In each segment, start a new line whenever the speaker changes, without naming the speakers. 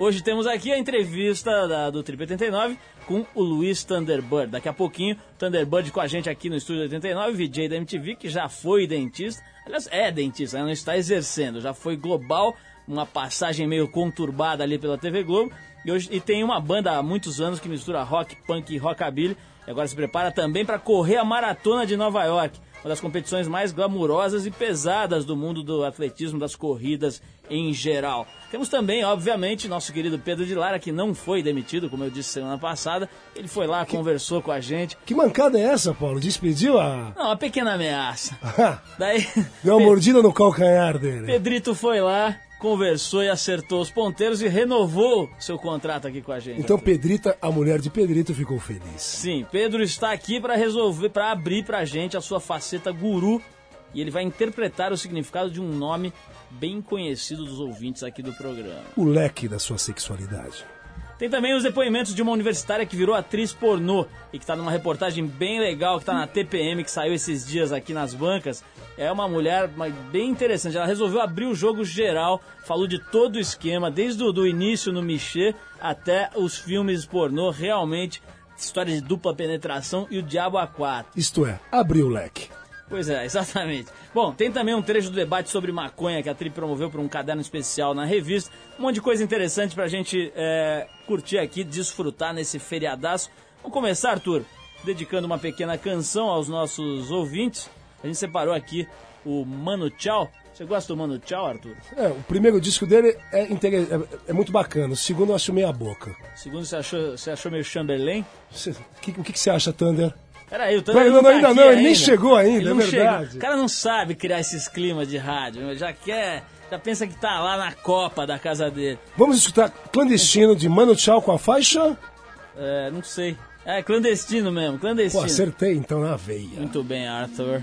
Hoje temos aqui a entrevista da, do Trip 89 com o Luiz Thunderbird. Daqui a pouquinho, Thunderbird com a gente aqui no Estúdio 89, VJ da MTV, que já foi dentista. Aliás, é dentista, não está exercendo, já foi global, uma passagem meio conturbada ali pela TV Globo. E, hoje, e tem uma banda há muitos anos que mistura rock, punk e rockabilly. E agora se prepara também para correr a maratona de Nova York uma das competições mais glamurosas e pesadas do mundo do atletismo, das corridas em geral. Temos também, obviamente, nosso querido Pedro de Lara, que não foi demitido, como eu disse semana passada. Ele foi lá, que, conversou com a gente.
Que mancada é essa, Paulo? Despediu a.
Não, uma pequena ameaça.
Daí. Deu uma mordida no calcanhar dele.
Pedrito foi lá, conversou e acertou os ponteiros e renovou seu contrato aqui com a gente.
Então Pedrita, a mulher de Pedrito, ficou feliz.
Sim, Pedro está aqui para resolver, para abrir para a gente a sua faceta guru e ele vai interpretar o significado de um nome bem conhecido dos ouvintes aqui do programa.
O leque da sua sexualidade.
Tem também os depoimentos de uma universitária que virou atriz pornô e que está numa reportagem bem legal que está na TPM, que saiu esses dias aqui nas bancas. É uma mulher bem interessante. Ela resolveu abrir o jogo geral, falou de todo o esquema, desde o início no Michê até os filmes pornô. Realmente, história de dupla penetração e o Diabo a quatro.
Isto é, abriu o leque.
Pois é, exatamente. Bom, tem também um trecho do debate sobre maconha que a Tri promoveu para um caderno especial na revista. Um monte de coisa interessante para a gente é, curtir aqui, desfrutar nesse feriadaço. Vamos começar, Arthur, dedicando uma pequena canção aos nossos ouvintes. A gente separou aqui o Mano Tchau. Você gosta do Mano Tchau, Arthur?
É, o primeiro disco dele é, é, é muito bacana. O segundo eu acho meia boca.
O segundo você achou, você achou meio Chamberlain?
O que, que, que você acha, Thunder?
Peraí, o Thunder
não,
não, tá
ainda não, ele nem chegou ainda,
ele
é verdade.
O cara não sabe criar esses climas de rádio, já quer, já pensa que tá lá na copa da casa dele.
Vamos escutar Clandestino de Mano Tchau com a faixa?
É, não sei. É, clandestino mesmo, clandestino.
Pô, acertei então na veia.
Muito bem, Arthur.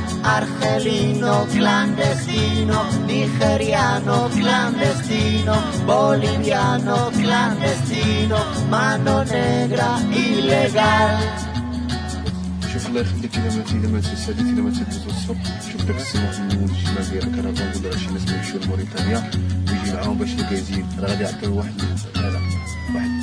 Argelino clandestino, nigeriano clandestino, boliviano clandestino, mano negra ilegal.
شوف الله يخليك اذا ما اذا ما اذا ما تدوز الصبح شوف داك في المول الشمال ديال الكرفان ولا شي ناس يمشيو لموريتانيا ويجي معاهم باش الكازين راه غادي يعطيو واحد لا لا واحد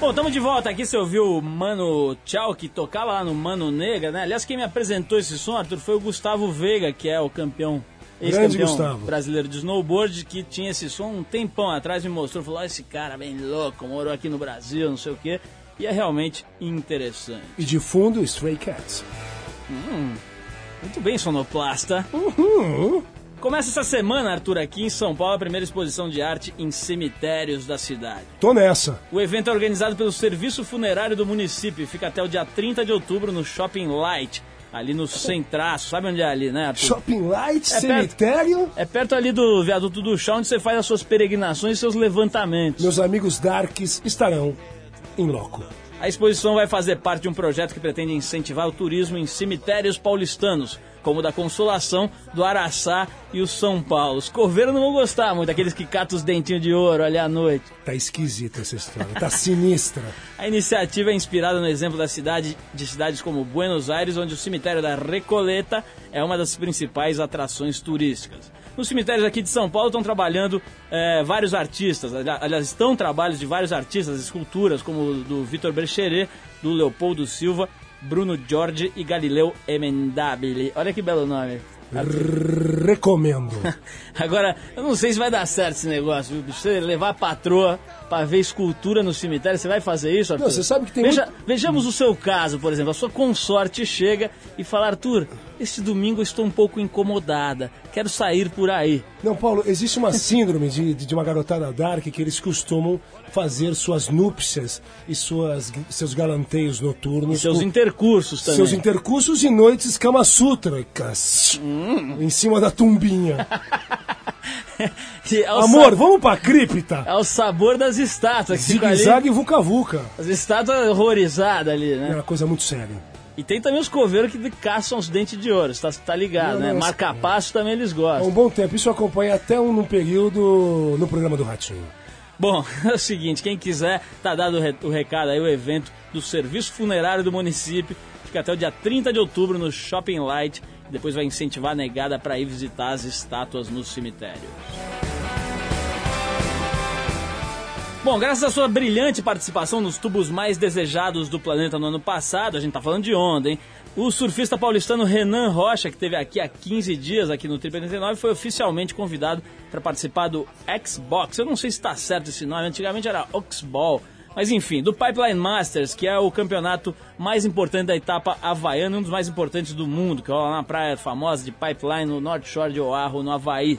Bom, estamos de volta aqui. Você ouviu o Mano Tchau, que tocava lá no Mano Negra, né? Aliás, quem me apresentou esse som, Arthur, foi o Gustavo Veiga, que é o campeão ex-campeão brasileiro de snowboard, que tinha esse som um tempão atrás, me mostrou, falou, oh, esse cara bem louco, morou aqui no Brasil, não sei o quê. E é realmente interessante.
E de fundo, Stray Cats.
Hum, muito bem, sonoplasta.
Uhum.
Começa essa semana, Arthur, aqui em São Paulo, a primeira exposição de arte em cemitérios da cidade.
Tô nessa.
O evento é organizado pelo Serviço Funerário do município e fica até o dia 30 de outubro no Shopping Light, ali no Centraço. Sabe onde é ali, né, Arthur?
Shopping Light,
É
cemitério.
É perto ali do viaduto do chão, onde você faz as suas peregrinações e seus levantamentos.
Meus amigos Darks estarão em loco.
A exposição vai fazer parte de um projeto que pretende incentivar o turismo em cemitérios paulistanos, como o da Consolação, do Araçá e o São Paulo. Os coveiros não vão gostar muito, aqueles que catam os dentinhos de ouro ali à noite.
Tá esquisita essa história, tá sinistra.
A iniciativa é inspirada no exemplo da cidade de cidades como Buenos Aires, onde o cemitério da Recoleta é uma das principais atrações turísticas. Nos cemitérios aqui de São Paulo estão trabalhando eh, vários artistas, ali- aliás, estão trabalhos de vários artistas, esculturas como o do Vitor Bercheret, do Leopoldo Silva, Bruno Jorge e Galileu Emendabile. Olha que belo nome.
Recomendo.
Agora, eu não sei se vai dar certo esse negócio, viu? Você levar a patroa pra ver escultura no cemitério, você vai fazer isso, Arthur?
Não, você sabe que tem
Veja-
muito-
Vejamos o seu caso, por exemplo. A sua consorte chega e fala, Arthur, este domingo eu estou um pouco incomodada, quero sair por aí.
Não, Paulo, existe uma síndrome de, de uma garotada dark que eles costumam fazer suas núpcias e suas, seus galanteios noturnos.
E seus
com-
intercursos também.
seus intercursos e noites camasútricas.
Hum.
Em cima da tumbinha.
É
Amor, vamos pra cripta?
É o sabor das estátuas.
Zigue-zague e vuca-vuca.
As estátuas horrorizadas ali,
É
né?
uma coisa muito séria.
E tem também os coveiros que caçam os dentes de ouro, tá, tá ligado,
Não,
né? Marca-passo também eles gostam.
um bom tempo. Isso acompanha até um, num período no programa do Ratinho.
Bom, é o seguinte, quem quiser, tá dado o re- o recado aí, o evento do Serviço Funerário do município, fica até o dia 30 de outubro no Shopping Light, depois vai incentivar a negada para ir visitar as estátuas no cemitério. Bom, graças à sua brilhante participação nos tubos mais desejados do planeta no ano passado, a gente tá falando de onda, hein? O surfista paulistano Renan Rocha, que esteve aqui há 15 dias aqui no Trip 89, foi oficialmente convidado para participar do Xbox. Eu não sei se está certo esse nome, antigamente era Oxball. Mas enfim, do Pipeline Masters, que é o campeonato mais importante da etapa havaiana, um dos mais importantes do mundo, que rola na praia famosa de Pipeline, no North Shore de Oahu, no Havaí.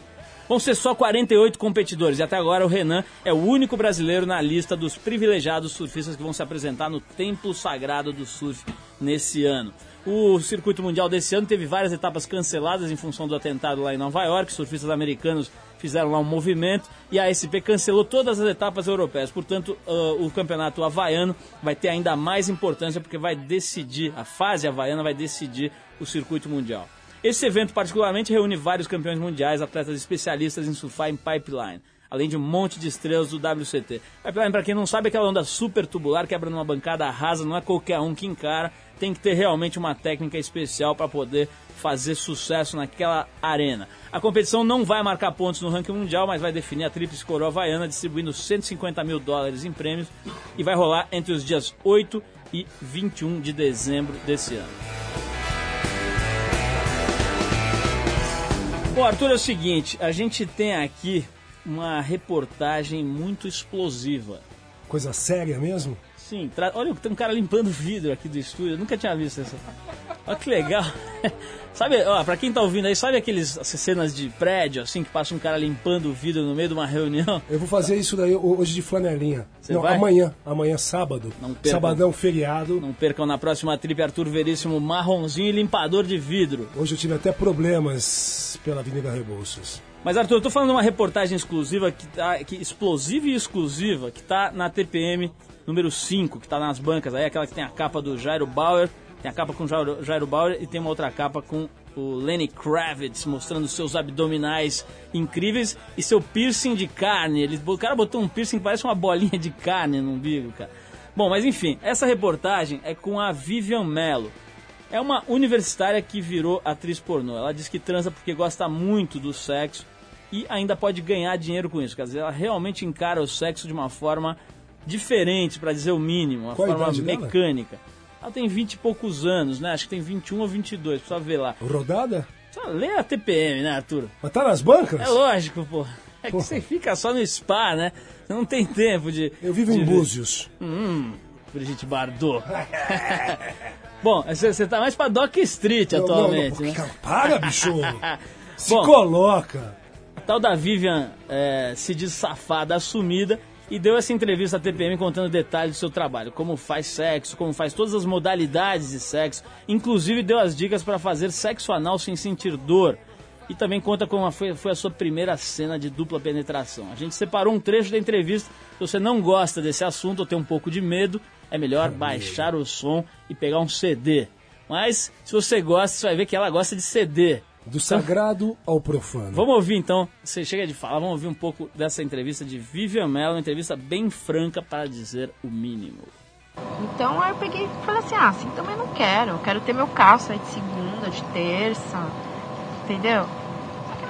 Vão ser só 48 competidores e até agora o Renan é o único brasileiro na lista dos privilegiados surfistas que vão se apresentar no Templo Sagrado do Surf nesse ano. O circuito mundial desse ano teve várias etapas canceladas em função do atentado lá em Nova York. Surfistas americanos fizeram lá um movimento e a SP cancelou todas as etapas europeias. Portanto, ah, o campeonato havaiano vai ter ainda mais importância porque vai decidir, a fase havaiana vai decidir o circuito mundial. Esse evento, particularmente, reúne vários campeões mundiais, atletas especialistas em surfar em pipeline, além de um monte de estrelas do WCT. Pipeline, para quem não sabe, é aquela onda super tubular, quebra numa bancada rasa, não é qualquer um que encara, tem que ter realmente uma técnica especial para poder fazer sucesso naquela arena. A competição não vai marcar pontos no ranking mundial, mas vai definir a tríplice coroa havaiana, distribuindo 150 mil dólares em prêmios, e vai rolar entre os dias 8 e 21 de dezembro desse ano. Bom, Arthur, é o seguinte, a gente tem aqui uma reportagem muito explosiva.
Coisa séria mesmo?
Sim, tra- olha, tem um cara limpando vidro aqui do estúdio, eu nunca tinha visto essa. Olha que legal. sabe, ó, pra quem tá ouvindo aí, sabe aqueles cenas de prédio, assim, que passa um cara limpando o vidro no meio de uma reunião?
Eu vou fazer isso daí hoje de flanelinha.
Você
Não,
vai?
amanhã. Amanhã, sábado.
Não percam.
Sabadão, feriado.
Não percam na próxima trip Arthur Veríssimo, marronzinho e limpador de vidro.
Hoje eu tive até problemas pela Avenida Rebouças.
Mas Arthur, eu tô falando de uma reportagem exclusiva, que tá, que, explosiva e exclusiva, que tá na TPM número 5, que tá nas bancas aí, aquela que tem a capa do Jairo Bauer, tem a capa com o Jairo, Jairo Bauer e tem uma outra capa com o Lenny Kravitz mostrando seus abdominais incríveis e seu piercing de carne. Ele, o cara botou um piercing que parece uma bolinha de carne no umbigo, cara. Bom, mas enfim, essa reportagem é com a Vivian Mello. É uma universitária que virou atriz pornô. Ela diz que transa porque gosta muito do sexo e ainda pode ganhar dinheiro com isso. Quer dizer, ela realmente encara o sexo de uma forma diferente, para dizer o mínimo, uma
Qual a
forma
idade dela?
mecânica. Ela tem 20 e poucos anos, né? Acho que tem 21 ou 22, precisa ver lá.
Rodada?
Só lê a TPM, né, Arthur?
Mas tá nas bancas?
É lógico, pô. É que você fica só no spa, né? Você não tem tempo de.
Eu vivo
de
em. Búzios.
Hum, Brigitte Bardot. Bom, você tá mais pra Doc Street
Não,
atualmente,
não,
né?
Para, bicho! Se
Bom,
coloca.
a tal da Vivian é, se diz safada, assumida, e deu essa entrevista à TPM contando detalhes do seu trabalho, como faz sexo, como faz todas as modalidades de sexo, inclusive deu as dicas para fazer sexo anal sem sentir dor. E também conta como foi, foi a sua primeira cena de dupla penetração. A gente separou um trecho da entrevista. Se você não gosta desse assunto ou tem um pouco de medo, é melhor baixar o som e pegar um CD. Mas se você gosta, você vai ver que ela gosta de CD.
Do sagrado ao profano.
Vamos ouvir então, você chega de falar, vamos ouvir um pouco dessa entrevista de Vivian Mello, uma entrevista bem franca para dizer o mínimo.
Então aí eu peguei e falei assim, ah, assim também não quero. Eu quero ter meu carro aí de segunda, de terça, entendeu?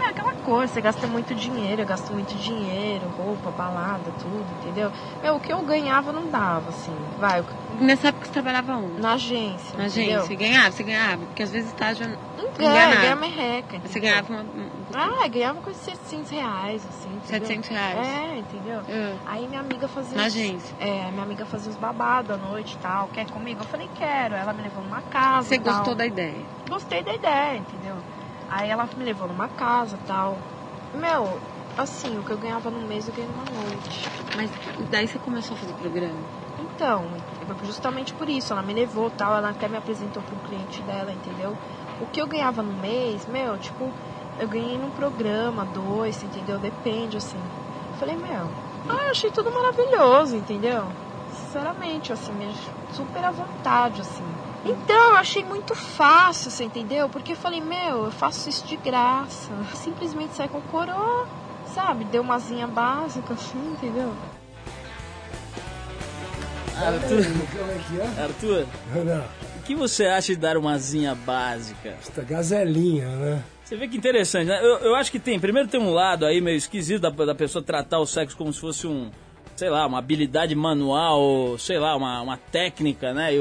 É aquela coisa, você gasta muito dinheiro, eu gasto muito dinheiro, roupa, balada, tudo, entendeu? Meu, o que eu ganhava não dava, assim. Vai, eu-
Nessa época você trabalhava onde?
na agência.
Na
entendeu?
agência. Ganhava? Você ganhava? Porque às vezes estágio
É,
enganado.
ganhava merreca.
Você
entendeu?
ganhava uma, um-
Ah, ganhava de 700 reais, assim, entendeu?
700 reais.
É, entendeu?
Ah.
Aí minha amiga fazia.
Na agência.
É, minha amiga fazia os babados à noite e tal. Quer comigo? Eu falei, quero. Ela me levou numa casa.
Você gostou da ideia?
Gostei da ideia, entendeu? Aí ela me levou numa casa e tal. Meu, assim, o que eu ganhava no mês eu ganhei numa noite.
Mas daí você começou a fazer programa?
Então, justamente por isso, ela me levou tal, ela até me apresentou para um cliente dela, entendeu? O que eu ganhava no mês, meu, tipo, eu ganhei num programa, dois, entendeu? Depende, assim. Falei, meu, ah, eu achei tudo maravilhoso, entendeu? Sinceramente, assim, super à vontade, assim. Então, eu achei muito fácil, você entendeu? Porque eu falei, meu, eu faço isso de graça. Simplesmente sai com coroa, sabe? Deu uma zinha básica, assim, entendeu?
Arthur,
é que é?
Arthur, o que você acha de dar uma zinha básica?
esta gazelinha, né?
Você vê que interessante, né? Eu, eu acho que tem, primeiro tem um lado aí meio esquisito da, da pessoa tratar o sexo como se fosse um, sei lá, uma habilidade manual, sei lá, uma, uma técnica, né?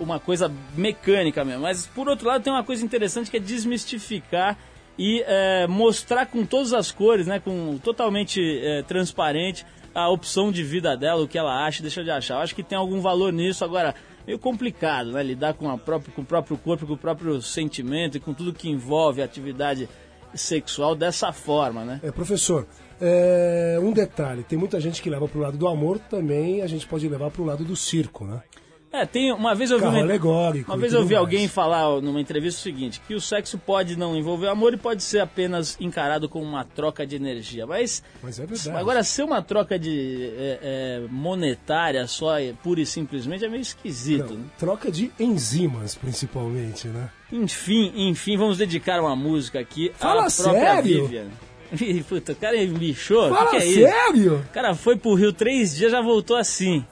Uma coisa mecânica mesmo. Mas por outro lado tem uma coisa interessante que é desmistificar e é, mostrar com todas as cores, né? Com totalmente é, transparente a opção de vida dela, o que ela acha deixa de achar. Eu acho que tem algum valor nisso. Agora, meio complicado, né? Lidar com, a própria, com o próprio corpo, com o próprio sentimento e com tudo que envolve a atividade sexual dessa forma, né?
É, professor, é, um detalhe, tem muita gente que leva pro lado do amor, também a gente pode levar pro lado do circo, né?
É, tem uma vez eu vi uma, uma vez eu vi
mais.
alguém falar numa entrevista o seguinte, que o sexo pode não envolver amor e pode ser apenas encarado como uma troca de energia, mas
Mas é verdade.
agora ser uma troca de é, é, monetária só, pura e simplesmente é meio esquisito,
Não,
né?
troca de enzimas, principalmente, né?
Enfim, enfim, vamos dedicar uma música aqui
Fala
à própria
sério?
Vivian. Puta, o cara o que,
Fala
que é isso?
sério?
O cara foi pro Rio três dias já voltou assim.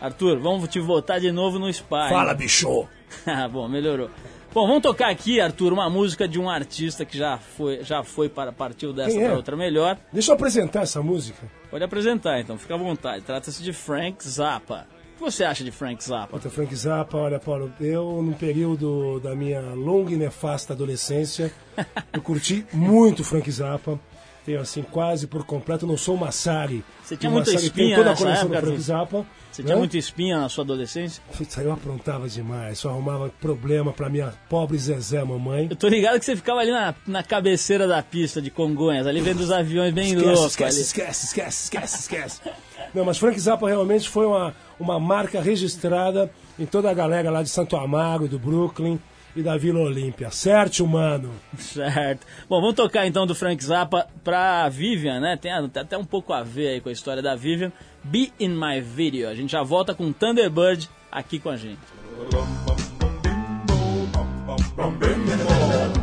Arthur, vamos te voltar de novo no spa.
Fala, bicho!
Ah, Bom, melhorou. Bom, vamos tocar aqui, Arthur, uma música de um artista que já foi, já foi para partiu dessa
é?
para outra melhor.
Deixa eu apresentar essa música.
Pode apresentar, então, fica à vontade. Trata-se de Frank Zappa. O que você acha de Frank Zappa?
Outra Frank Zappa, olha, Paulo, eu, num período da minha longa e nefasta adolescência, eu curti muito Frank Zappa. Tenho, assim, quase por completo, não sou Massari.
Você tinha muita espinha
toda a coleção do Frank? Zappa.
Você
né?
tinha muita espinha na sua adolescência?
Putz, aí eu aprontava demais, só arrumava problema pra minha pobre Zezé, mamãe.
Eu tô ligado que você ficava ali na, na cabeceira da pista de Congonhas, ali vendo os aviões bem
Esquece,
loucos.
esquece,
ali.
esquece, esquece, esquece, esquece. Não, mas Frank Zappa realmente foi uma, uma marca registrada em toda a galera lá de Santo Amaro, do Brooklyn e da Vila Olímpia. Certo, mano?
Certo. Bom, vamos tocar então do Frank Zappa pra Vivian, né? Tem, até um pouco a ver aí com a história da Vivian. Be in my video. A gente já volta com Thunderbird aqui com a gente.
in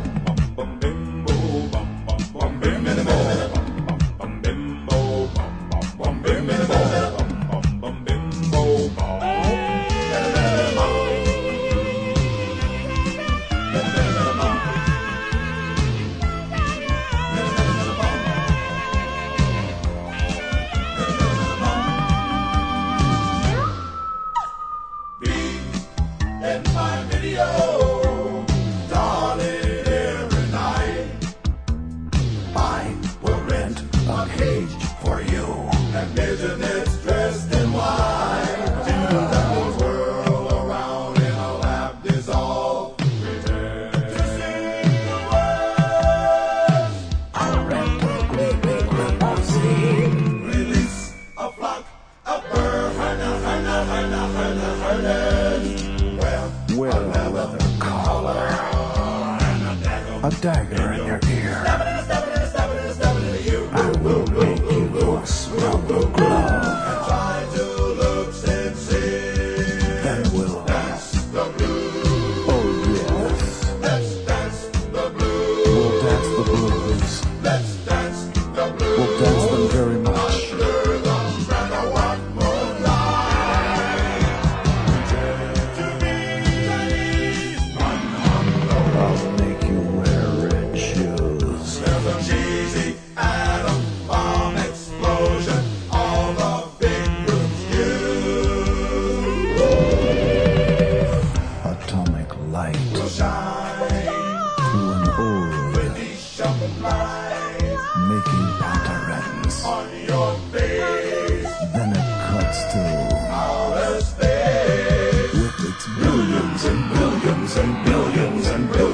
神庙，
永神用，永神。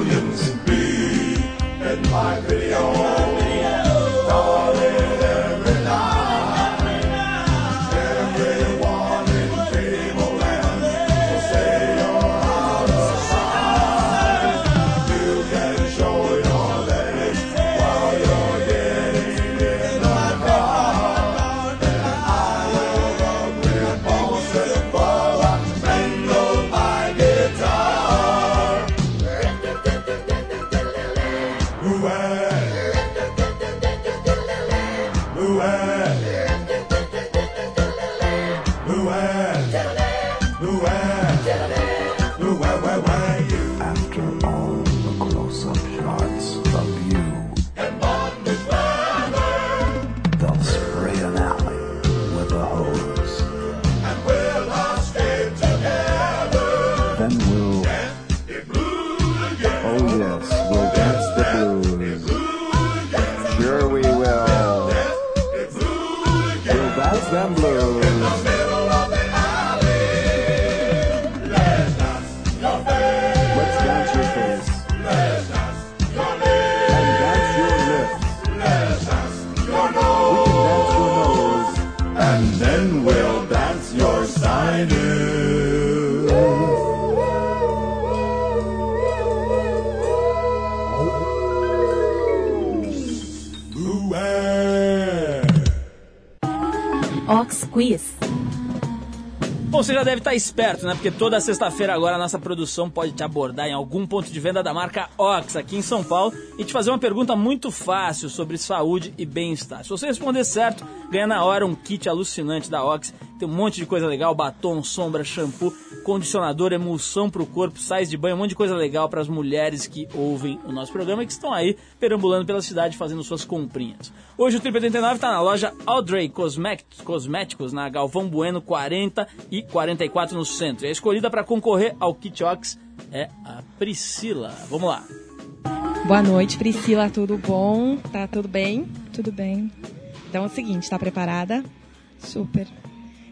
Esperto, né? Porque toda sexta-feira agora a nossa produção pode te abordar em algum ponto de venda da marca Ox aqui em São Paulo e te fazer uma pergunta muito fácil sobre saúde e bem-estar. Se você responder certo, ganha na hora um kit alucinante da Ox. Tem um monte de coisa legal, batom, sombra, shampoo, condicionador, emulsão pro corpo, sais de banho, um monte de coisa legal para as mulheres que ouvem o nosso programa e que estão aí perambulando pela cidade fazendo suas comprinhas. Hoje o Trip 89 está na loja Audrey Cosméticos, na Galvão Bueno 40 e 44 no centro. E a escolhida para concorrer ao Kit Ox é a Priscila. Vamos lá.
Boa noite, Priscila, tudo bom? Tá tudo bem?
Tudo bem.
Então é o seguinte, tá preparada?
Super.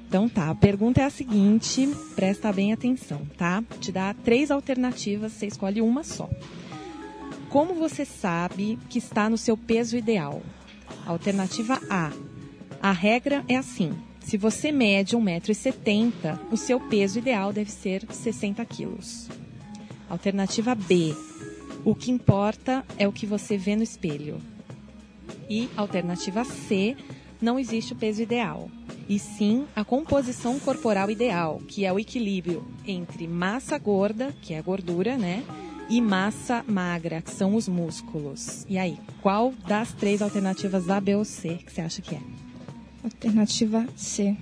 Então tá, a pergunta é a seguinte, presta bem atenção, tá? Te dá três alternativas, você escolhe uma só. Como você sabe que está no seu peso ideal? Alternativa A. A regra é assim: se você mede 1,70m, o seu peso ideal deve ser 60 quilos. Alternativa B. O que importa é o que você vê no espelho. E alternativa C, não existe o peso ideal, e sim a composição corporal ideal, que é o equilíbrio entre massa gorda, que é a gordura, né? E massa magra, que são os músculos. E aí, qual das três alternativas A, B ou C que você acha que é?
Alternativa C.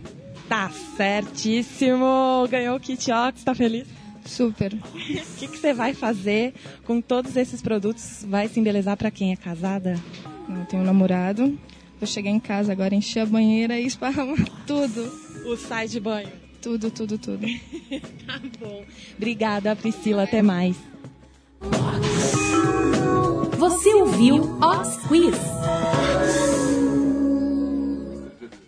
Tá certíssimo! Ganhou o Kit Ox, tá feliz?
Super.
O que, que você vai fazer com todos esses produtos? Vai se embelezar pra quem é casada?
Não tenho namorado. Vou chegar em casa agora, encher a banheira e esparramar tudo.
O sai de banho.
Tudo, tudo, tudo.
Tá bom. Obrigada, Priscila. Até mais.
Você ouviu Ox Quiz.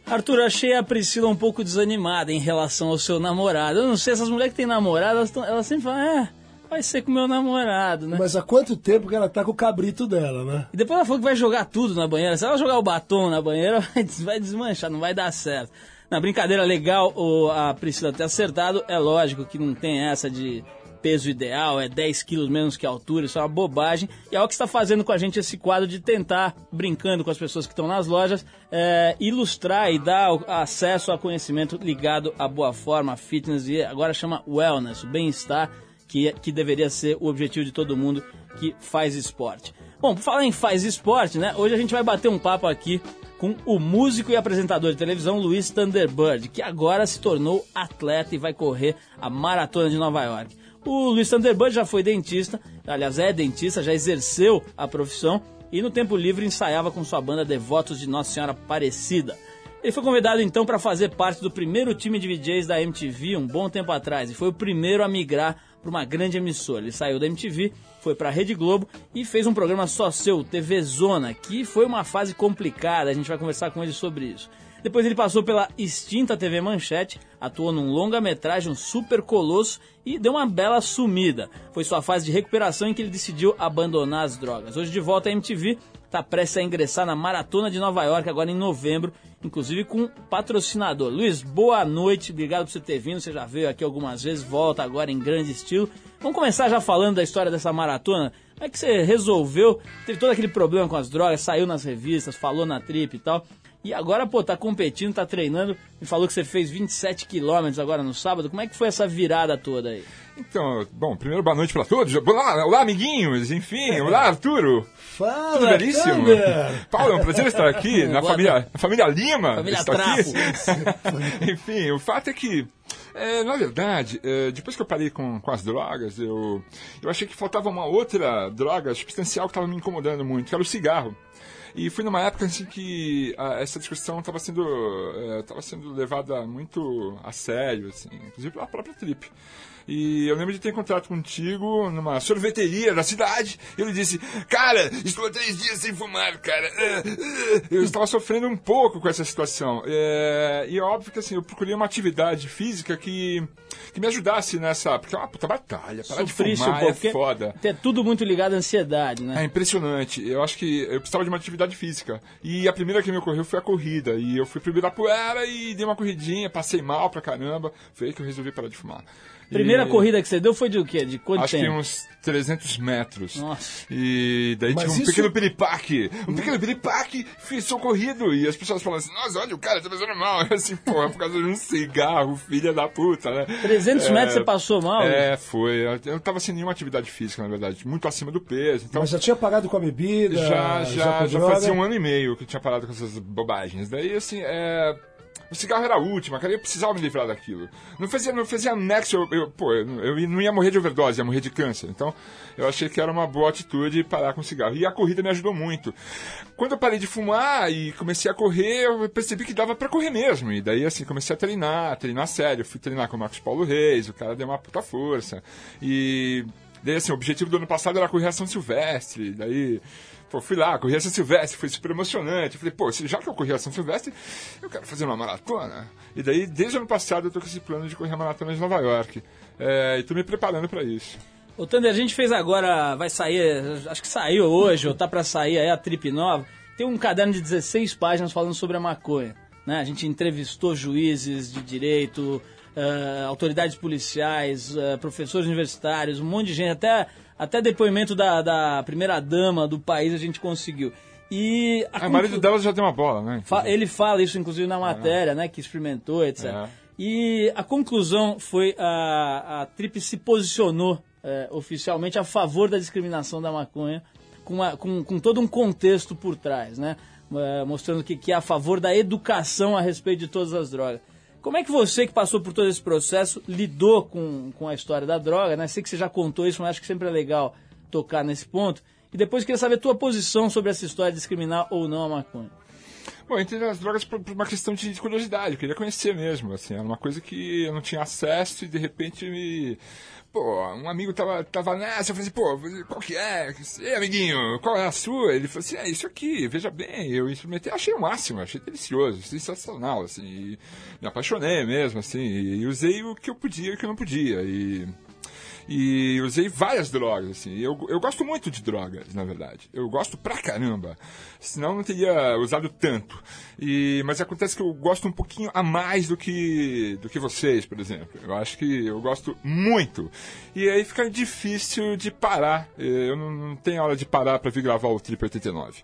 Arthur, achei a Priscila um pouco desanimada em relação ao seu namorado. Eu não sei, essas mulheres que têm namorado, elas, tão- elas sempre falam, é, vai ser com meu namorado, né?
Mas há quanto tempo que ela tá com o cabrito dela, né?
E depois ela falou que vai jogar tudo na banheira. Se ela jogar o batom na banheira, vai des- vai desmanchar, não vai dar certo. Na brincadeira legal, a Priscila ter acertado, é lógico que não tem essa de peso ideal, é 10 quilos menos que a altura, isso é uma bobagem. E é o que está fazendo com a gente esse quadro de tentar, brincando com as pessoas que estão nas lojas, é, ilustrar e dar acesso a conhecimento ligado à boa forma, fitness e agora chama wellness, bem-estar, que, que deveria ser o objetivo de todo mundo que faz esporte. Bom, falar em faz esporte, né? Hoje a gente vai bater um papo aqui com o músico e apresentador de televisão Luiz Thunderbird, que agora se tornou atleta e vai correr a maratona de Nova York. O Luiz Thunderbird já foi dentista, aliás, é dentista, já exerceu a profissão e no tempo livre ensaiava com sua banda Devotos de Nossa Senhora Aparecida. Ele foi convidado então para fazer parte do primeiro time de VJs da MTV um bom tempo atrás e foi o primeiro a migrar para uma grande emissora. Ele saiu da MTV, foi para a Rede Globo e fez um programa só seu, TV Zona, que foi uma fase complicada. A gente vai conversar com ele sobre isso. Depois ele passou pela extinta TV Manchete, atuou num longa-metragem, um super colosso e deu uma bela sumida. Foi sua fase de recuperação em que ele decidiu abandonar as drogas. Hoje de volta à MTV, está prestes a ingressar na Maratona de Nova York agora em novembro, inclusive com um patrocinador. Luiz, boa noite, obrigado por você ter vindo, você já veio aqui algumas vezes, volta agora em grande estilo. Vamos começar já falando da história dessa maratona. Como é que você resolveu? Teve todo aquele problema com as drogas, saiu nas revistas, falou na trip e tal. E agora, pô, tá competindo, tá treinando. Me falou que você fez 27 quilômetros agora no sábado. Como é que foi essa virada toda aí?
Então, bom, primeiro boa noite para todos. Olá, olá, amiguinhos, enfim. Olá, Arturo.
Fala,
Tudo belíssimo? Paulo, é um prazer estar aqui na
Boa
família, na família Lima.
Família
está aqui. enfim, o fato é que, é, na verdade, é, depois que eu parei com, com as drogas, eu, eu achei que faltava uma outra droga substancial que estava me incomodando muito, que era o cigarro. E foi numa época assim que a- essa discussão estava sendo, estava sendo levada muito a sério, assim, inclusive pela própria Trip. E eu lembro de ter encontrado contigo numa sorveteria da cidade. Ele disse: Cara, estou há três dias sem fumar, cara. Ah, ah." Eu estava sofrendo um pouco com essa situação. É, e é óbvio que assim, eu procurei uma atividade física que, que me ajudasse nessa. Porque é uma puta batalha. Parar de
Sofriste
fumar
um pouco,
é foda.
É tudo muito ligado à ansiedade, né?
É impressionante. Eu acho que eu precisava de uma atividade física. E a primeira que me ocorreu foi a corrida. E eu fui pro Ibirapuera e dei uma corridinha, passei mal pra caramba. Foi aí que eu resolvi parar de fumar.
Primeira
E
corrida que você deu foi de o quê? De quanto
Acho que
tempo?
uns 300 metros.
Nossa.
E daí
Mas
tinha um
isso-
pequeno piripaque. Um pequeno piripaque fez socorrido. E as pessoas falam assim: Nossa, olha, o cara tá fazendo mal. Eu assim, pô, é por causa de um cigarro, filha da puta, né?
300
É,
metros você passou mal?
É, foi. Eu não tava sem nenhuma atividade física, na verdade. Muito acima do peso. Então,
Mas já tinha parado com a bebida?
já, já, já
droga?
fazia um ano e meio que eu tinha parado com essas bobagens. Daí, assim, é... O cigarro era a última, cara, eu precisava me livrar daquilo. Não fazia, não fazia nexo, eu, eu- pô, eu, eu não ia morrer de overdose, ia morrer de câncer. Então, eu achei que era uma boa atitude parar com o cigarro. E a corrida me ajudou muito. Quando eu parei de fumar e comecei a correr, eu percebi que dava pra correr mesmo. E daí, assim, comecei a treinar, treinar sério. Fui treinar com o Marcos Paulo Reis, o cara deu uma puta força. E daí, assim, o objetivo do ano passado era correr a São Silvestre. Daí, pô, fui lá, corri a São Silvestre, foi super emocionante. Falei, pô, já que eu corri a São Silvestre, eu quero fazer uma maratona. E daí, desde o ano passado, eu tô com esse plano de correr a maratona de Nova York. É, e tô me preparando pra isso.
O Thunder, a gente fez agora, vai sair, acho que saiu hoje, ou tá pra sair aí a Trip Nova. Tem um caderno de 16 páginas falando sobre a maconha. Né? A gente entrevistou juízes de direito, eh, autoridades policiais, eh, professores universitários, um monte de gente, até, até depoimento da, da primeira dama do país a gente conseguiu. E a
A maioria
conclu-
delas já deu uma bola, né?
Ele fala isso, inclusive, na matéria, né? Que experimentou, etc.
É.
E a conclusão foi a, a Trip se posicionou é, oficialmente a favor da discriminação da maconha, com, uma- com, com todo um contexto por trás, né? É, mostrando que, que é a favor da educação a respeito de todas as drogas. Como é que você, que passou por todo esse processo, lidou com, com a história da droga, né? Sei que você já contou isso, mas acho que sempre é legal tocar nesse ponto. E depois queria saber a tua posição sobre essa história de discriminar ou não a maconha.
Bom, entrei nas drogas por, por uma questão de curiosidade, eu queria conhecer mesmo, assim, era uma coisa que eu não tinha acesso e de repente me... Pô, um amigo tava, tava nessa, eu falei assim, pô, qual que é? Ei, amiguinho, qual é a sua? Ele falou assim, é isso aqui, veja bem, eu experimentei, achei o máximo, achei delicioso, sensacional, assim, me apaixonei mesmo, assim, e usei o que eu podia e o que eu não podia, e... E usei várias drogas, assim. Eu, eu gosto muito de drogas, na verdade. Eu gosto pra caramba. Senão não teria usado tanto. E, mas acontece que eu gosto um pouquinho a mais do que, do que vocês, por exemplo. Eu acho que eu gosto muito. E aí fica difícil de parar. Eu não, não tenho hora de parar pra vir gravar o Trip 89.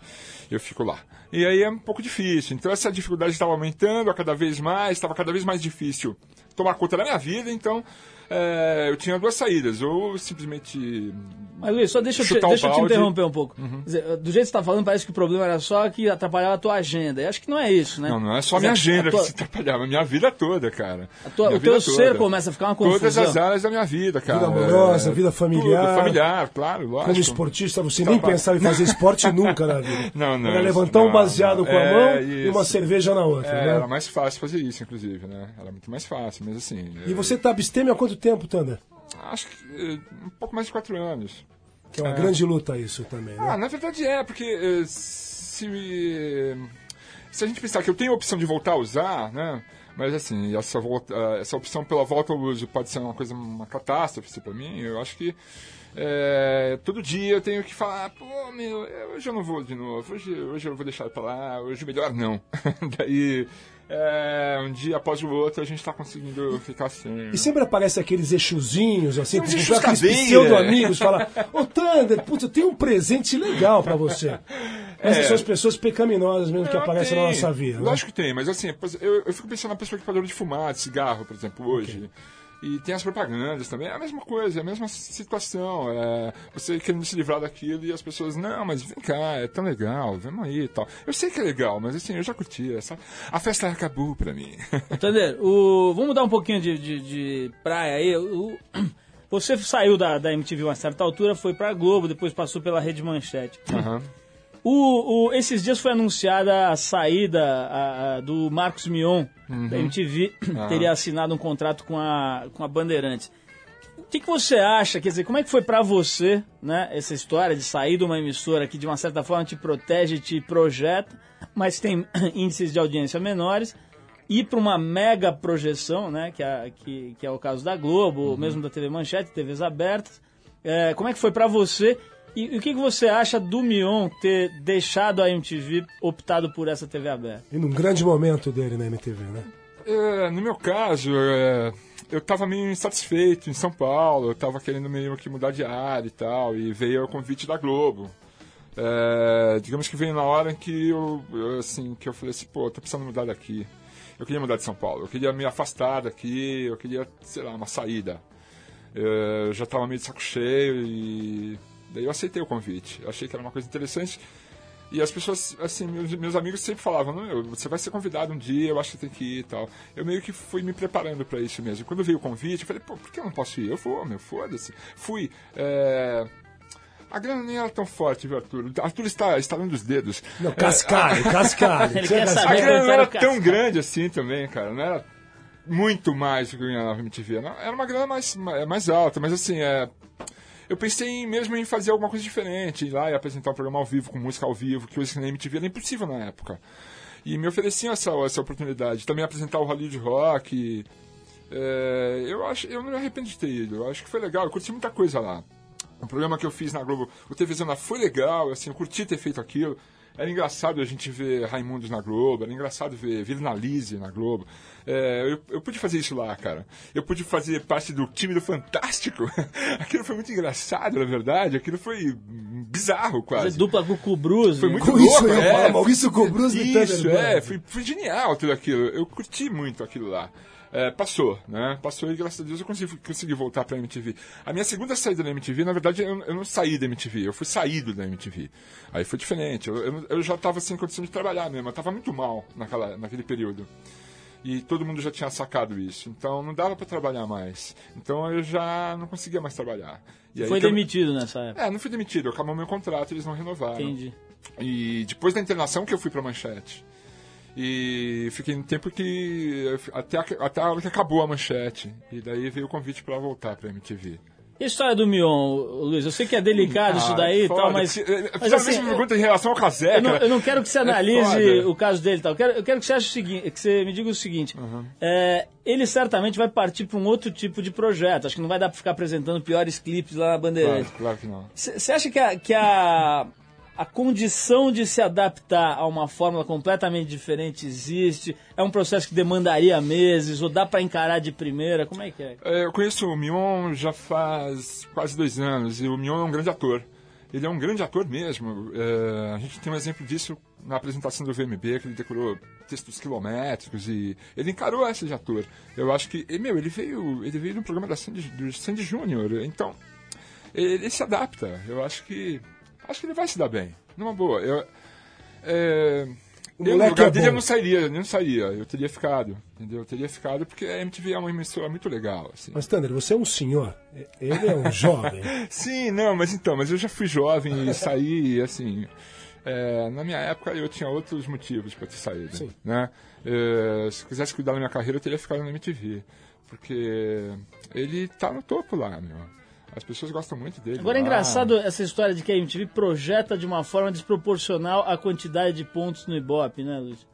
Eu fico lá. E aí é um pouco difícil. Então essa dificuldade estava aumentando a cada vez mais, estava cada vez mais difícil tomar conta da minha vida, então é, eu tinha duas saídas, ou simplesmente.
Mas Luiz, só deixa, eu te, deixa eu te interromper um pouco. Quer dizer, do jeito que você está falando, parece que o problema era só que atrapalhava a tua agenda. Eu acho que não é isso, né?
Não, não é só a minha agenda
a tua-
que se atrapalhava, a minha vida toda, cara.
a tua- o teu
vida
ser
toda.
começa a ficar uma
Todas
confusão.
as áreas da minha vida, cara.
Vida amorosa,
É,
vida familiar.
Tudo, familiar, claro, lógico.
Como esportista, você nem
Trabalho.
pensava em fazer esporte nunca na vida.
Não, não.
Era levantar um baseado
não.
com a
É,
mão e uma cerveja na outra.
É,
né?
era mais fácil fazer isso, inclusive, né? Era muito mais fácil, mas assim.
E
eu-
você tá abstêmio há quanto tempo, Thunder?
Acho que eh, um pouco mais de quatro anos.
Que é uma
É.
grande luta isso também, né?
Ah, na verdade é, porque eh, se, se a gente pensar que eu tenho a opção de voltar a usar, né? Mas assim, essa, volta, eh, essa opção pela volta ao uso pode ser uma coisa, uma catástrofe assim, pra mim. Eu acho que eh, todo dia eu tenho que falar, pô, meu, hoje eu não vou de novo, hoje, hoje eu vou deixar pra lá, hoje melhor não. Daí, eh, um dia após o outro, a gente tá conseguindo ficar assim.
E sempre aparece aqueles eixozinhos, assim, com aqueles pseudo-amigos, fala, ô Thunder, putz, eu tenho um presente legal pra você. Essas
É.
são as pessoas pecaminosas mesmo que
Não,
aparecem na
tem.
nossa vida. né?
Lógico que tem, mas assim, eu, eu fico pensando na pessoa que parou de fumar, de cigarro, por exemplo, hoje. E tem as propagandas também, é a mesma coisa, é a mesma situação. É, você querendo se livrar daquilo e as pessoas, não, mas vem cá, é tão legal, vamos aí e tal. Eu sei que é legal, mas assim, eu já curti. Essa, a festa acabou pra mim.
Entender? O, vamos mudar um pouquinho de, de, de praia aí. O, você saiu da, da MTV a uma certa altura, foi pra Globo, depois passou pela Rede Manchete.
Aham.
O, o- esses dias foi anunciada a saída a- a do Marcos Mion, da MTV,
Ah.
teria assinado um contrato com a, com a Bandeirantes. O que, que você acha? Quer dizer, como é que foi pra você, né, essa história de sair de uma emissora que de uma certa forma te protege, te projeta, mas tem índices de audiência menores, ir para uma mega projeção, né, que é, que, que é o caso da Globo, ou mesmo da TV Manchete, TVs abertas. É, como é que foi pra você? E, e o que, que você acha do Mion ter deixado a MTV, optado por essa TV aberta?
E num grande momento dele na MTV, né?
É, no meu caso, é, eu tava meio insatisfeito em São Paulo, eu tava querendo meio que mudar de área e tal, e veio o convite da Globo. É, digamos que veio na hora em que eu, assim, que eu falei assim, pô, tô precisando mudar daqui. Eu queria mudar de São Paulo, eu queria me afastar daqui, eu queria, sei lá, uma saída. É, Eu já tava meio de saco cheio e daí eu aceitei o convite. Eu achei que era uma coisa interessante. E as pessoas, assim, meus, meus amigos sempre falavam, não, meu, você vai ser convidado um dia, eu acho que você tem que ir e tal. Eu meio que fui me preparando pra isso mesmo. Quando veio o convite, eu falei, pô, por que eu não posso ir? Eu vou, meu, foda-se. Fui. É... A grana nem era tão forte, viu, Arthur? Arthur está estalando os dedos.
Não, cascalho, é cascalho.
A grana não
era
tão grande assim também, cara. Não era muito mais do que eu ganhava na MTV. Era uma grana mais, mais mais alta, mas assim, é... Eu pensei em- mesmo em fazer alguma coisa diferente, ir lá e apresentar um programa ao vivo, com música ao vivo, que hoje na MTV era impossível na época. E me ofereciam essa, essa oportunidade. Também apresentar o Hollywood Rock. É, eu, acho, eu não me arrependo de ter ido. Eu acho que foi legal. Eu curti muita coisa lá. O programa que eu fiz na Globo, o TV Zona foi legal, assim, eu curti ter feito aquilo. Era engraçado a gente ver Raimundos na Globo, era engraçado ver Vila Analise na Globo. É, eu, eu pude fazer isso lá, cara. Eu pude fazer parte do time do Fantástico. aquilo foi muito engraçado, na verdade. Aquilo foi bizarro, quase.
dupla com o Cubruz,
Foi
né?
muito
Com isso
louco,
eu ia
é.
Maurício Cobruz de
Isso, é, foi, foi genial tudo aquilo. Eu curti muito aquilo lá. É, passou, né? Passou e graças a Deus eu consegui, consegui voltar pra MTV. A minha segunda saída da MTV, na verdade, eu, eu não saí da MTV, eu fui saído da MTV. Aí foi diferente. Eu, eu, eu já tava sem condição de trabalhar mesmo, eu tava muito mal naquela, naquele período. E todo mundo já tinha sacado isso. Então não dava pra trabalhar mais. Então eu já não conseguia mais trabalhar. E aí
Foi
que eu-
demitido nessa época.
É, não fui demitido, acabou meu contrato, eles não renovaram.
Entendi.
E depois da internação que eu fui pra manchete. E fiquei um tempo que. até a, até a hora que acabou a manchete. E daí veio o convite pra voltar pra MTV.
E a história do Mion, Luiz? Eu sei que é delicado isso daí e tal, mas.
eh,
mas assim,
me pergunta em relação ao Casé,
eu, não, eu não quero que você
é
analise
foda.
o caso dele e tal. Eu quero, eu quero que você ache o seguinte, que você me diga o seguinte. É, ele certamente vai partir para um outro tipo de projeto. Acho que não vai dar para ficar apresentando piores clipes lá na
Claro,
Bandeirante.
claro que não.
Você acha que, a, que a, a condição de se adaptar a uma fórmula completamente diferente existe? É um processo que demandaria meses? Ou dá para encarar de primeira? Como é que é?
É, Eu conheço o Mion já faz quase dois anos e o Mion é um grande ator. Ele é um grande ator mesmo. É, a gente tem um exemplo disso na apresentação do VMB, que ele decorou textos quilométricos e ele encarou essa de ator. Eu acho que, meu, ele veio, ele veio do programa da Sandy, do Sandy Júnior, então ele, ele se adapta. Eu acho que, acho que ele vai se dar bem, numa boa. Eu, é,
O
eu, lugar
é
dele eu não sairia, eu não sairia, eu teria ficado, entendeu? Eu teria ficado porque a MTV é uma emissora muito legal, assim.
Mas, Thunder, você é um senhor. Ele é um jovem.
Sim, não, mas então, mas eu já fui jovem e saí, assim. é, na minha época eu tinha outros motivos para ter saído.
Sim.
Né? É, se quisesse cuidar da minha carreira, eu teria ficado na MTV. Porque ele tá no topo lá, meu. As pessoas gostam muito dele.
Agora é
lá.
engraçado essa história de que a MTV projeta de uma forma desproporcional a quantidade de pontos no Ibope, né, Luiz?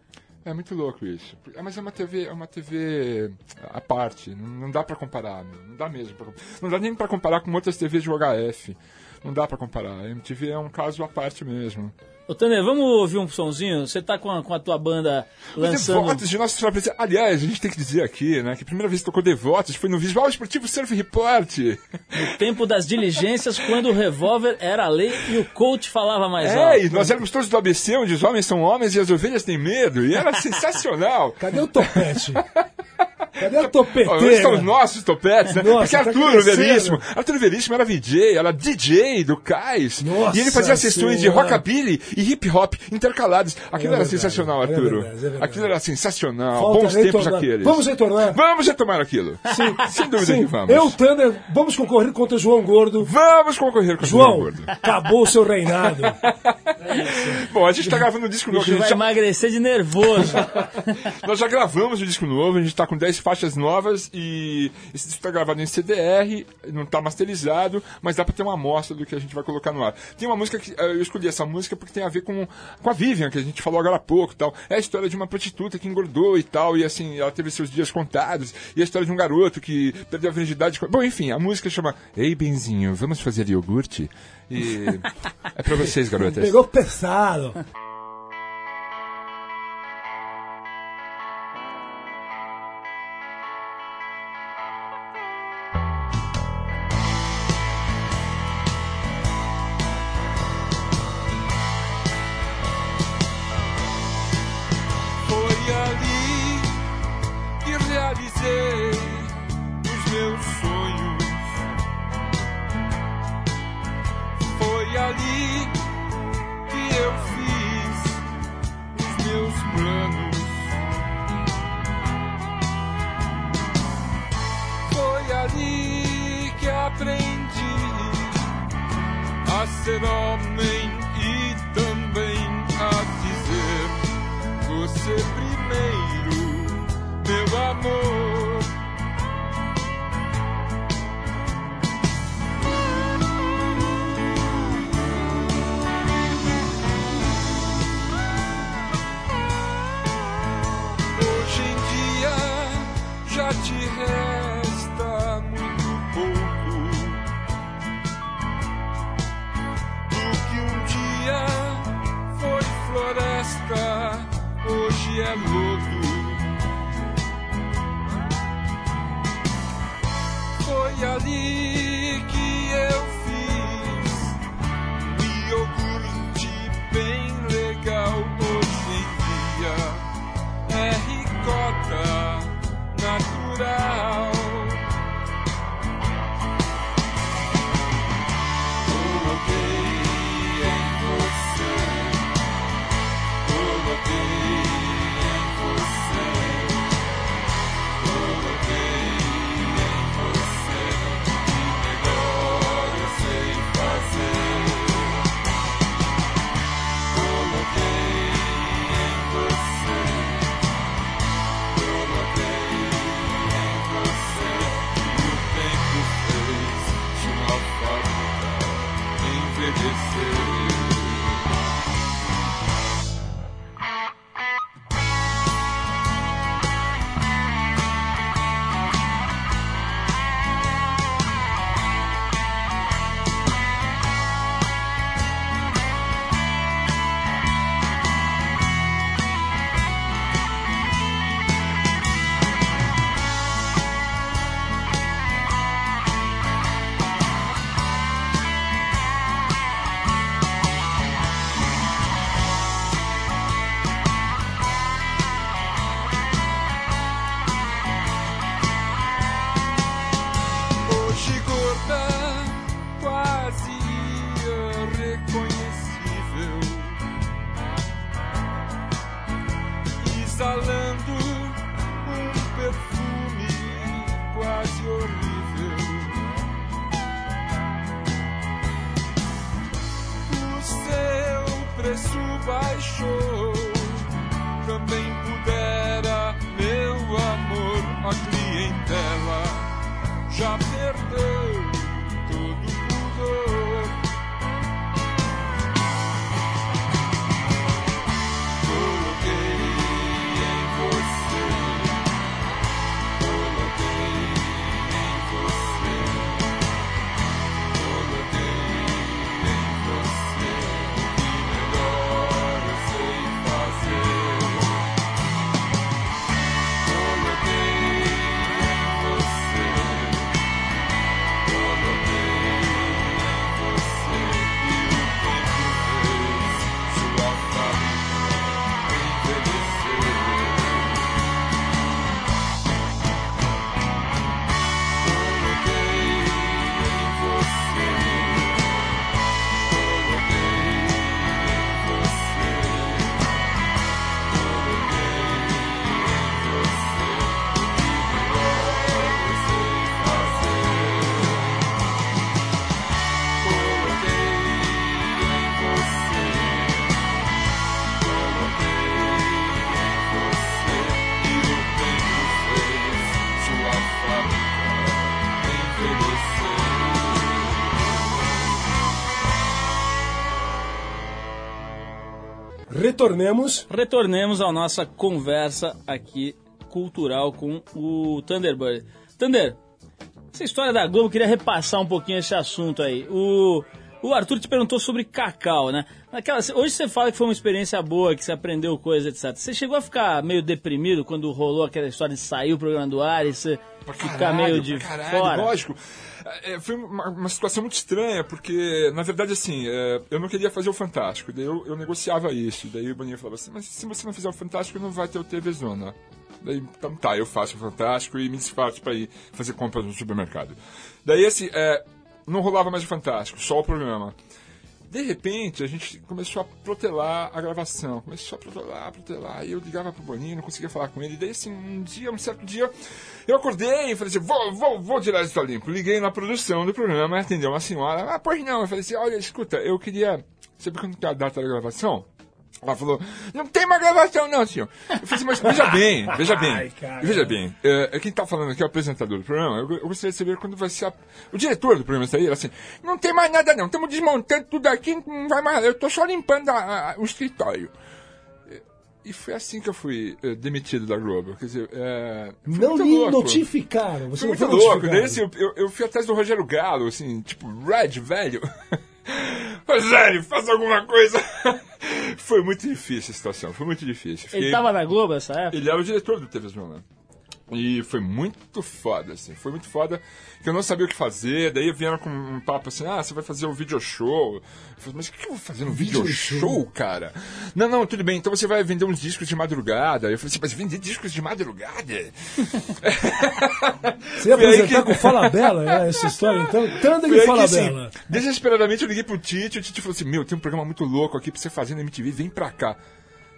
É muito louco isso. É, mas é uma TV, é uma TV à parte. Não, não dá pra comparar, meu. Não dá mesmo. Pra, não dá nem pra comparar com outras TVs de UHF. Não dá pra comparar. A MTV é um caso à parte mesmo.
Ô, Taner, vamos ouvir um sonzinho? Você tá com a, com a tua banda lançando...
Devotos de nossa presente. Aliás, a gente tem que dizer aqui, né, que a primeira vez que tocou Devotos foi no Visual Esportivo Surf Report.
No tempo das diligências, quando o revólver era a lei e o coach falava mais
É,
alto.
e nós éramos todos do ABC, onde os homens são homens e as ovelhas têm medo. E era sensacional.
Cadê o topete? Cadê a topeteira?
estão os nossos topetes, né?
Nossa,
Porque
tá
Arturo
crescendo.
Veríssimo, Arturo Veríssimo era VJ, era DJ do Cais.
Nossa
e ele fazia sessões de rockabilly e hip hop intercalados. Aquilo
É
era
verdade,
sensacional,
é verdade, é verdade.
Aquilo era sensacional.
Falta
Bons tempos
retornar.
aqueles.
Vamos retornar?
Vamos retomar aquilo.
Sim,
Sem dúvida
sim.
que vamos.
Eu, Thunder, vamos concorrer contra o João Gordo.
Vamos concorrer com o
João,
Gordo.
acabou o seu reinado.
Bom, a gente tá gravando um disco novo. a
vai
gente já-
emagrecer de nervoso.
Nós já gravamos o disco novo, a gente tá com 10 faixas novas e esse disco tá gravado em CDR, não tá masterizado, mas dá pra ter uma amostra do que a gente vai colocar no ar. Tem uma música que eh, eu escolhi essa música porque tem a ver com, com a Vivian, que a gente falou agora há pouco e tal. É a história de uma prostituta que engordou e tal, e assim, ela teve seus dias contados, e a história de um garoto que perdeu a virgindade. Bom, enfim, a música chama Ei Benzinho, vamos fazer iogurte? E é pra vocês, garotas.
Pegou pesado. Retornemos.
Retornemos à nossa conversa aqui cultural com o Thunderbird. Thunder, essa história da Globo, eu queria repassar um pouquinho esse assunto aí. O, o Arthur te perguntou sobre cacau, né? Naquela, hoje você fala que foi uma experiência boa, que você aprendeu coisas, etc. Você chegou a ficar meio deprimido quando rolou aquela história de sair o programa do ar e você ficar
Caralho,
meio de
pra caralho,
fora?
Lógico. É, foi uma, uma situação muito estranha, porque, na verdade, assim, é, eu não queria fazer o Fantástico. Daí eu, eu negociava isso. Daí o Boninho falava assim, mas se você não fizer o Fantástico, não vai ter o TV Zona. Daí, então tá, eu faço o Fantástico e me disfarço pra ir fazer compras no supermercado. Daí, assim, é, não rolava mais o Fantástico, só o programa. De repente, a gente começou a protelar a gravação. Começou a protelar, protelar. E eu ligava pro Boninho, não conseguia falar com ele. E daí, assim, um dia, um certo dia, eu acordei e falei assim, vou, vou, vou tirar isso limpo. Liguei na produção do programa, atendeu uma senhora. Ah, pois não. Eu falei assim, olha, escuta, eu queria... Sabe quando que é a data da gravação? Ela falou, não tem mais gravação não, senhor. Eu falei mas veja bem, veja bem,
Ai,
veja bem. É, quem tá falando aqui é o apresentador do programa. Eu, eu gostaria de saber quando vai ser a... O diretor do programa sair, assim, não tem mais nada não, estamos desmontando tudo aqui, não vai mais, eu tô só limpando a- a- o escritório. E foi assim que eu fui eh, demitido da Globo. Quer dizer, é,
Não lhe
louco.
notificaram. Você
Foi
não
muito
foi
louco.
notificado.
Daí, assim, eu, eu, eu fui atrás do Rogério Galo, assim, tipo, Red, velho. Rogério, faça alguma coisa. foi muito difícil a situação, foi muito difícil.
Ele
Fiquei-
tava na Globo essa época?
ele era o diretor do TV Jornal. E foi muito foda, assim. Foi muito foda que eu não sabia o que fazer. Daí vieram com um papo assim: ah, você vai fazer um video show. Eu falei, mas o que eu vou fazer no video,
Video
show,
show?
cara? Não, não, tudo bem. Então você vai vender uns discos de madrugada. Eu falei assim, mas vender discos de madrugada?
Você ia apresentar
que-
com Fala Bela, é essa história, então? Tanda de Fala
que, assim,
Bela.
desesperadamente eu liguei pro Tite, o Tite falou assim, meu, tem um programa muito louco aqui pra você fazer na MTV, vem pra cá.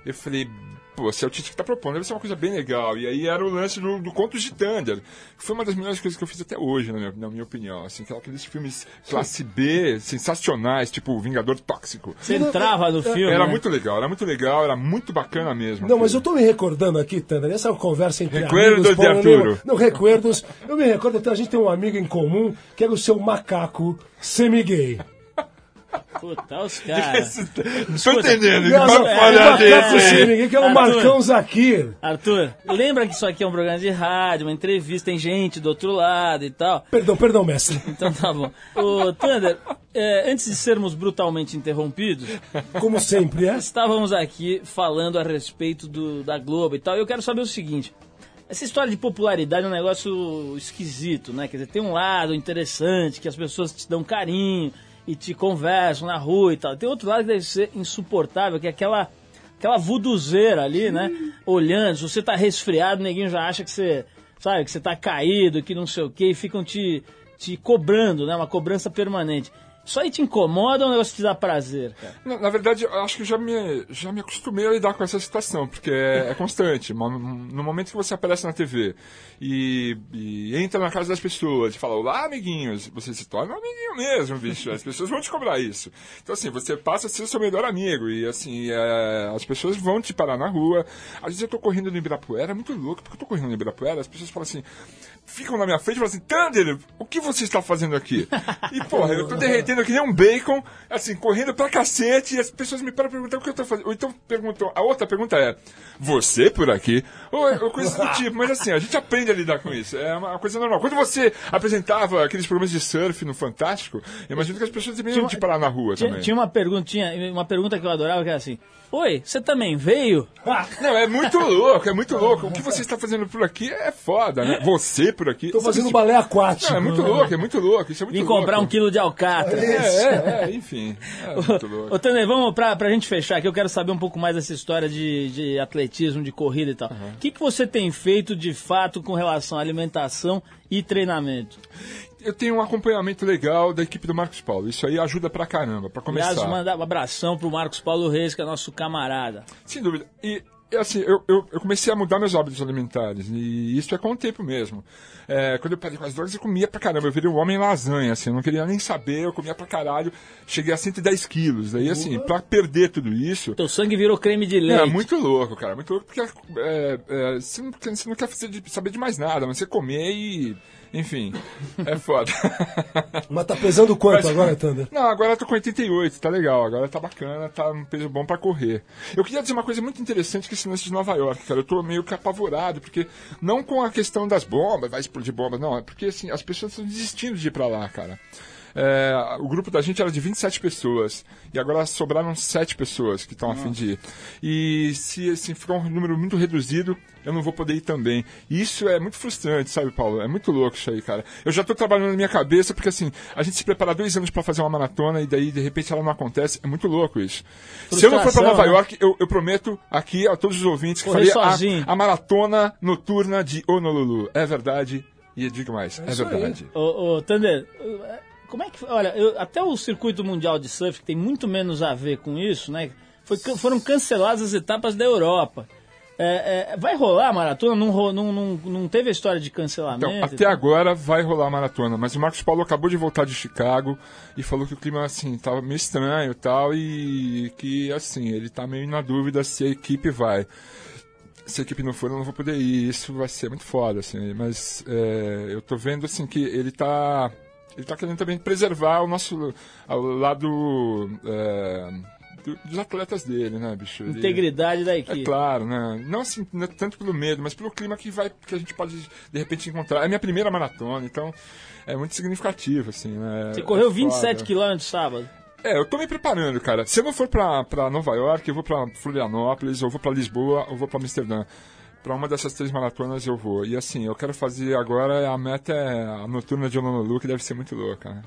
Eu falei, pô, se é o Tite que tá propondo, deve ser uma coisa bem legal. E aí era o lance do, do Contos de Thunder, que foi uma das melhores coisas que eu fiz até hoje, na minha, na minha opinião. Assim, é aqueles filmes classe B, sensacionais, tipo O Vingador Tóxico.
Você entrava no filme,
Era
né?
muito legal, era muito legal, era muito bacana mesmo.
Não, mas eu tô me recordando aqui, Tanda, essa é uma conversa entre
Recuerdos
amigos.
de Arturo.
Lima. Não, recuerdos. Eu me recordo até a gente tem um amigo em comum, que era o seu macaco semi-gay.
Puta, os caras.
Tô entendendo,
Não, não,
vai falhar
macaco
desse.
semi-gay, que era o
Arthur.
Marcão Zakir.
Arthur, lembra que isso aqui é um programa de rádio, uma entrevista, tem gente do outro lado e tal.
Perdão, perdão, mestre.
Então tá bom. Ô, Thunder, é, antes de sermos brutalmente interrompidos,
Como sempre, é?
estávamos aqui falando a respeito do, da Globo e tal. E eu quero saber o seguinte: essa história de popularidade é um negócio esquisito, né? Quer dizer, tem um lado interessante que as pessoas te dão carinho e te conversam na rua e tal. Tem outro lado que deve ser insuportável, que é aquela. Aquela vuduzeira ali, né? Olhando, se você tá resfriado, ninguém já acha que você, sabe, que você tá caído, que não sei o quê, e ficam te, te cobrando, né? Uma cobrança permanente. Isso aí te incomoda ou é um negócio te dá prazer, cara?
Na, na verdade, eu acho que já me, já me acostumei a lidar com essa situação, porque é, é constante. No momento que você aparece na TV e, e entra na casa das pessoas e fala, olá, amiguinhos, você se torna um amiguinho mesmo, bicho. As pessoas vão te cobrar isso. Então, assim, você passa a ser seu melhor amigo e, assim, é, as pessoas vão te parar na rua. Às vezes eu tô correndo no Ibirapuera, é muito louco, porque eu tô correndo no Ibirapuera, as pessoas falam assim, ficam na minha frente e falam assim, Thunder, o que você está fazendo aqui? E, porra, eu tô derretendo que nem um bacon, assim, correndo pra cacete, e as pessoas me param e perguntam o que eu tô fazendo. Ou então perguntam, a outra pergunta é, você por aqui? Ou, ou coisas do tipo, mas assim, a gente aprende a lidar com isso, é uma coisa normal. Quando você apresentava aqueles programas de surf no Fantástico, eu imagino que as pessoas deveriam te parar na rua
Tinha,
também.
tinha uma perguntinha, uma pergunta que eu adorava que era assim: Oi, você também veio?
Não, é muito louco, é muito louco. O que você está fazendo por aqui é foda, né? Você por aqui.
Tô fazendo balé aquático.
Não, é muito louco, é muito louco. Isso é muito
Vim
louco.
comprar um quilo de alcatra.
É, é, é, enfim. É muito louco.
Ô, Taner, vamos pra, pra gente fechar aqui. Eu quero saber um pouco mais dessa história de, de atletismo, de corrida e tal. O que, que você tem feito de fato com relação à alimentação e treinamento?
Eu tenho um acompanhamento legal da equipe do Marcos Paulo. Isso aí ajuda pra caramba, pra começar.
Aliás, mandar um abração pro Marcos Paulo Reis, que é nosso camarada.
Sem dúvida. E, assim, eu, eu, eu comecei a mudar meus hábitos alimentares. E isso é com o tempo mesmo. É, quando eu parei com as drogas, eu comia pra caramba. Eu virei um homem lasanha, assim. Eu não queria nem saber, eu comia pra caralho. Cheguei a 110 quilos. Daí, assim, pra perder tudo isso...
Teu sangue virou creme de leite.
É, muito louco, cara. Muito louco, porque é, é, você, não, você não quer fazer de- saber de mais nada, mas você comer e... Enfim, é foda.
Mas tá pesando quanto
Mas-
agora, Thunder?
Não, agora eu tô com 88, tá legal. Agora tá bacana, tá um peso bom pra correr. Eu queria dizer uma coisa muito interessante que esse lance de Nova York, cara. Eu tô meio que apavorado, porque não com a questão das bombas, vai explodir bomba, não. É porque, assim, as pessoas estão desistindo de ir pra lá, cara. É, o grupo da gente era de 27 pessoas e agora sobraram 7 pessoas que estão a fim de ir. E se assim, ficar um número muito reduzido, eu não vou poder ir também. E isso é muito frustrante, sabe, Paulo? É muito louco isso aí, cara. Eu já tô trabalhando na minha cabeça porque assim, a gente se prepara dois anos para fazer uma maratona e daí de repente ela não acontece. É muito louco isso. Se eu não for para Nova
né?
York, eu, eu prometo aqui a todos os ouvintes que
Correr
farei a, a maratona noturna de Honolulu. É verdade. E digo mais, é,
aí.
verdade.
Ô, ô Thunder, como é que. Olha, eu- até o circuito mundial de surf, que tem muito menos a ver com isso, né? foi foram canceladas as etapas da Europa. É, é, vai rolar a maratona? Não, não, não, não teve a história de cancelamento?
Então, até agora vai rolar a maratona, mas o Marcos Paulo acabou de voltar de Chicago e falou que o clima, assim, tava meio estranho e tal, e que, assim, ele tá meio na dúvida se a equipe vai. Se a equipe não for, eu não vou poder ir, isso vai ser muito foda, assim, mas é, eu tô vendo, assim, que ele tá... Ele tá querendo também preservar o nosso ao lado é, do- dos atletas dele, né, bicho? Ele-
Integridade da
é
equipe.
claro, né? Não assim, é tanto pelo medo, mas pelo clima que vai que a gente pode de repente encontrar. É a minha primeira maratona, então é muito significativo assim, né?
Você correu
É
27
foda.
quilômetros sábado.
É, eu tô me preparando, cara. Se eu não for pra, pra Nova York, eu vou pra Florianópolis, ou vou pra Lisboa, ou vou pra Amsterdã. Pra uma dessas três maratonas eu vou. E assim, eu quero fazer agora, a meta é a noturna de Honolulu, que deve ser muito louca, né?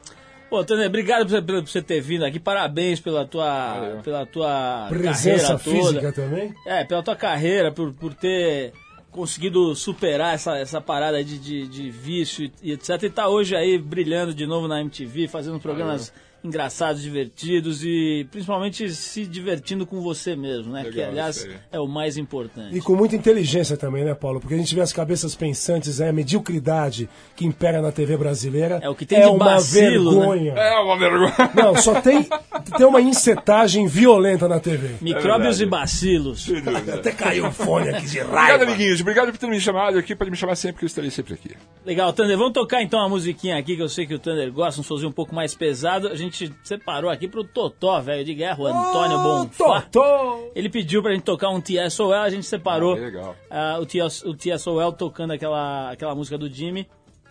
Pô, Tânia, obrigado por você, por você ter vindo aqui. Parabéns pela tua,
Valeu.
pela tua
Presença
carreira
física
toda.
também?
É, pela tua carreira, por, por ter conseguido superar essa, essa parada de, de, de vício e, e etc. E tá hoje aí brilhando de novo na MTV, fazendo programas engraçados, divertidos e principalmente se divertindo com você mesmo, né?
Legal,
que aliás é o mais importante.
E com muita inteligência também, né, Paulo? Porque a gente vê as cabeças pensantes, é a mediocridade que impera na TV brasileira.
É o que tem
é
de
uma
bacilo, né?
vergonha.
É uma vergonha.
Não, só tem, tem uma incetagem violenta na TV.
Micróbios
verdade.
e bacilos.
Até caiu o fone aqui de
Obrigado,
raiva.
amiguinhos. Obrigado por ter me chamado aqui. Pode me chamar sempre, que eu estarei sempre aqui.
Legal, Thunder, vamos tocar então uma musiquinha aqui que eu sei que o Thunder gosta, um sozinho um pouco mais pesado. A gente separou aqui pro Totó, velho de guerra, o Antônio Bonfá.
Totó!
Ele pediu pra gente tocar um TSOL, a gente separou
Ah, legal.
ah, o, TS, o TSOL tocando aquela, aquela música do Jimmy,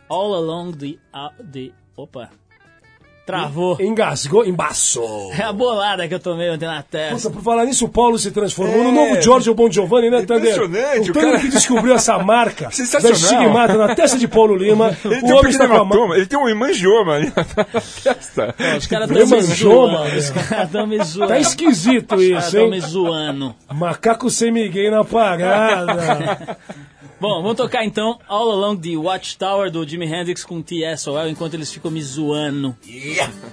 All Along the... ah, the opa, travou.
Engasgou, embaçou.
É a bolada que eu tomei ontem na testa.
Nossa, por falar nisso, o Paulo se transformou
É.
no novo Giorgio Bon Giovanni, né, Tander?
Impressionante,
O
o
Tander
cara-
que descobriu essa marca
Sensacional.
da estigmata na testa de Paulo Lima.
Ele
o
tem um
homem está
pequeno
com a marca.
ele tem um hemangioma ali na testa.
Os caras estão me zoando. Os caras estão me zoando.
Tá esquisito
Os caras
isso,
estão me
hein?
zoando.
Macaco semi-gay na parada.
Bom, vamos tocar então All Along the Watchtower do Jimi Hendrix com TSOL enquanto eles ficam me zoando.
哈
哈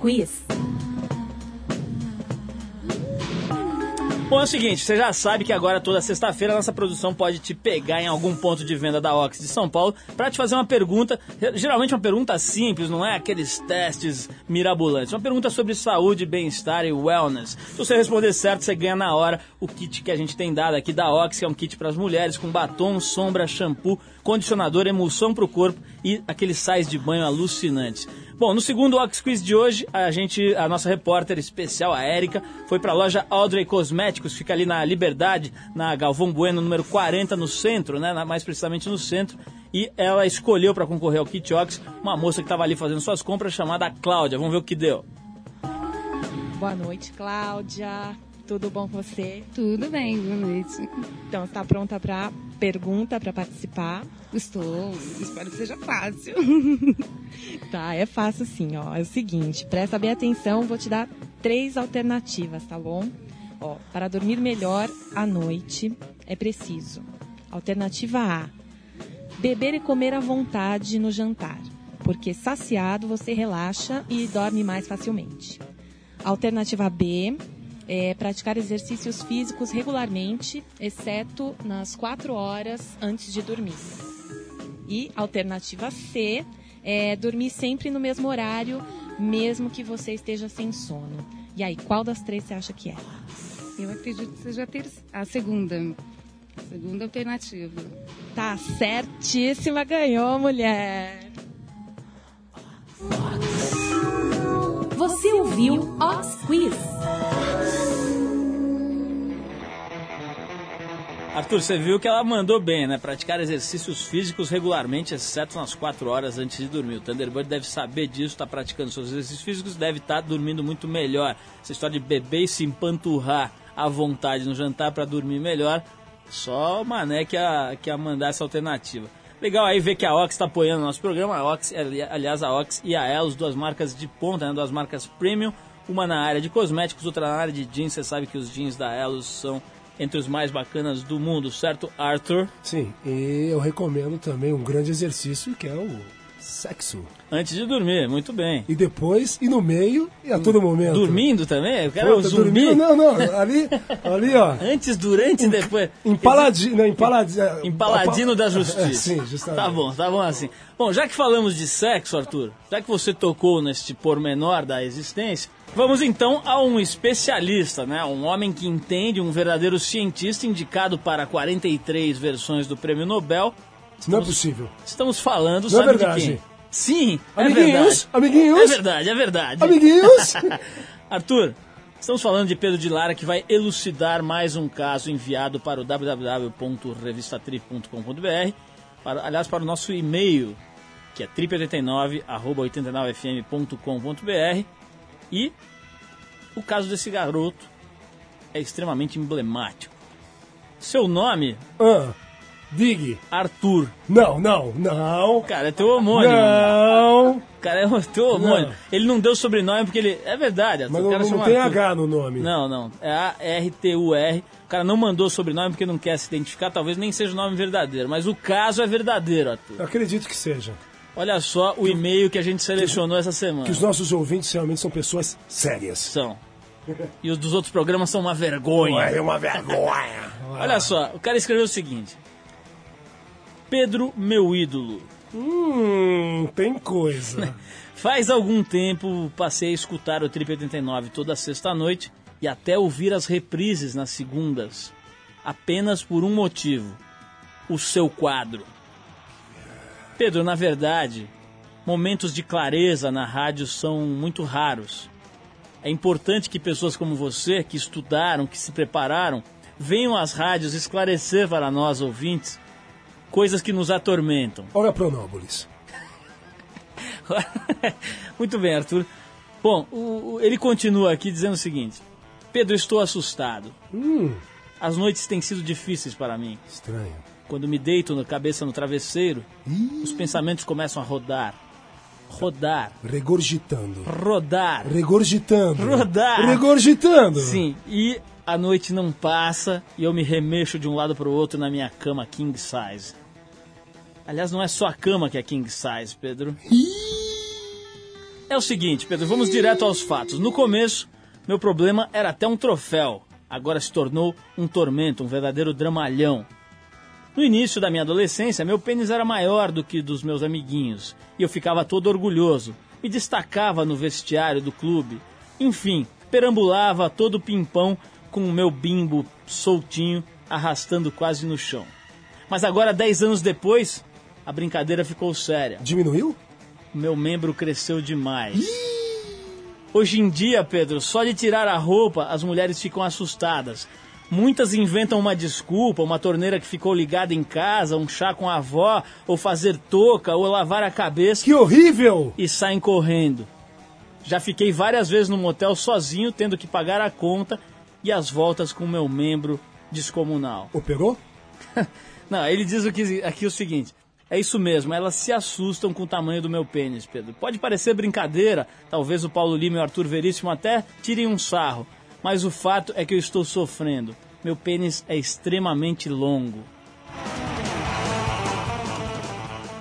Quiz.
Bom, é o seguinte, você já sabe que agora toda sexta-feira a nossa produção pode te pegar em algum ponto de venda da Ox de São Paulo para te fazer uma pergunta, geralmente uma pergunta simples, não é aqueles testes mirabolantes, uma pergunta sobre saúde, bem-estar e wellness. Se você responder certo, você ganha na hora o kit que a gente tem dado aqui da Ox, que é um kit para as mulheres com batom, sombra, shampoo, condicionador, emulsão para o corpo e aqueles sais de banho alucinantes. Bom, no segundo Ox Quiz de hoje, a gente, a nossa repórter especial, a Érica, foi para a loja Audrey Cosméticos, fica ali na Liberdade, na Galvão Bueno, número 40, no centro, né, mais precisamente no centro. E ela escolheu para concorrer ao Kit Ox uma moça que estava ali fazendo suas compras, chamada Cláudia. Vamos ver o que deu.
Boa noite, Cláudia. Tudo bom com você?
Tudo bem, boa noite.
Então, está pronta para pergunta, para participar?
Estou. Espero que seja fácil.
Tá, é fácil sim, ó. É o seguinte, presta bem atenção, vou te dar três alternativas, tá bom? Ó, para dormir melhor à noite é preciso. Alternativa A: beber e comer à vontade no jantar, porque saciado você relaxa e dorme mais facilmente. Alternativa B é praticar exercícios físicos regularmente, exceto nas quatro horas antes de dormir. E alternativa C é dormir sempre no mesmo horário, mesmo que você esteja sem sono. E aí, qual das três você acha que é?
Eu acredito que seja a, ter... a segunda. Segunda alternativa.
Tá certíssima, ganhou, mulher.
Você ouviu Ox Quiz.
Arthur, você viu que ela mandou bem, né? Praticar exercícios físicos regularmente, exceto nas 4 horas antes de dormir. O Thunderbird deve saber disso, está praticando seus exercícios físicos, deve estar dormindo muito melhor. Essa história de beber e se empanturrar à vontade no jantar para dormir melhor, só o Mané que ia, que ia mandar essa alternativa. Legal aí ver que a Ox está apoiando o nosso programa. A Ox, ali- aliás, a Ox e a Elos, duas marcas de ponta, né? duas marcas premium. Uma na área de cosméticos, outra na área de jeans. Você sabe que os jeans da Elos são entre os mais bacanas do mundo, certo, Arthur?
Sim, e eu recomendo também um grande exercício que é o sexo.
Antes de dormir, muito bem.
E depois, e no meio, e a todo momento.
Dormindo também? Eu quero é
Pô,
um zumbi.
dormindo? Não, não, ali, ali ó.
Antes, durante e depois.
Não, empaladinho. é,
Empaladino da justiça.
É, sim, justamente.
Tá bom, tá bom assim. Bom, já que falamos de sexo, Arthur, já que você tocou neste pormenor da existência, vamos então a um especialista, né? Um homem que entende, um verdadeiro cientista indicado para 43 versões do Prêmio Nobel.
Não é possível.
Estamos falando,
Não é
sabe
verdade.
de quem? Sim, é
Amiguinhos,
verdade.
amiguinhos.
É verdade, é verdade.
Amiguinhos.
Arthur, estamos falando de Pedro de Lara que vai elucidar mais um caso enviado para o www.revistatrip.com.br, para, aliás, para o nosso e-mail, que é trip89.89fm.com.br. E o caso desse garoto é extremamente emblemático. Seu nome
Ah, Digue.
Arthur.
Não, não, não.
Cara, é teu homônimo.
Não.
Cara, é teu homônimo.
Não.
Ele não deu sobrenome porque ele. É verdade, Arthur.
Mas
o
não,
cara
não tem
Arthur.
H no nome.
Não, não. É A-R-T-U-R. O cara não mandou sobrenome porque não quer se identificar. Talvez nem seja o nome verdadeiro. Mas o caso é verdadeiro, Arthur.
Eu acredito que seja.
Olha só o e-mail que a gente selecionou essa semana.
Que os nossos ouvintes realmente são pessoas sérias.
São. E os dos outros programas são uma vergonha.
É uma vergonha.
Olha só, o cara escreveu o seguinte: Pedro, meu ídolo.
Hum, tem coisa.
Faz algum tempo passei a escutar o Trip 89 toda sexta-noite e até ouvir as reprises nas segundas. Apenas por um motivo: o seu quadro. Pedro, na verdade, momentos de clareza na rádio são muito raros. É importante que pessoas como você, que estudaram, que se prepararam, venham às rádios esclarecer para nós ouvintes coisas que nos atormentam.
Olha Pronópolis.
Muito bem, Arthur. Bom, o- o- ele continua aqui dizendo o seguinte: Pedro, estou assustado.
Hum,
As noites têm sido difíceis para mim.
estranho.
Quando me deito na cabeça no travesseiro, os pensamentos começam a rodar. Rodar.
Regurgitando.
Rodar.
Regurgitando.
Rodar.
Regurgitando.
Sim, e a noite não passa e eu me remexo de um lado para o outro na minha cama king size. Aliás, não é só a cama que é king size, Pedro. É o seguinte, Pedro, vamos direto aos fatos. No começo, meu problema era até um troféu. Agora se tornou um tormento, um verdadeiro dramalhão. No início da minha adolescência, meu pênis era maior do que dos meus amiguinhos e eu ficava todo orgulhoso. Me destacava no vestiário do clube. Enfim, perambulava todo pimpão com o meu bimbo soltinho, arrastando quase no chão. Mas agora, dez anos depois, a brincadeira ficou séria.
Diminuiu?
Meu membro cresceu demais. Hoje em dia, Pedro, só de tirar a roupa as mulheres ficam assustadas. Muitas inventam uma desculpa, uma torneira que ficou ligada em casa, um chá com a avó, ou fazer touca, ou lavar a cabeça.
Que horrível!
E saem correndo. Já fiquei várias vezes no motel sozinho, tendo que pagar a conta e as voltas com meu membro descomunal.
Operou?
Não, ele diz aqui, aqui o seguinte: é isso mesmo, elas se assustam com o tamanho do meu pênis, Pedro. Pode parecer brincadeira, talvez o Paulo Lima e o Arthur Veríssimo até tirem um sarro, mas o fato é que eu estou sofrendo. Meu pênis é extremamente longo.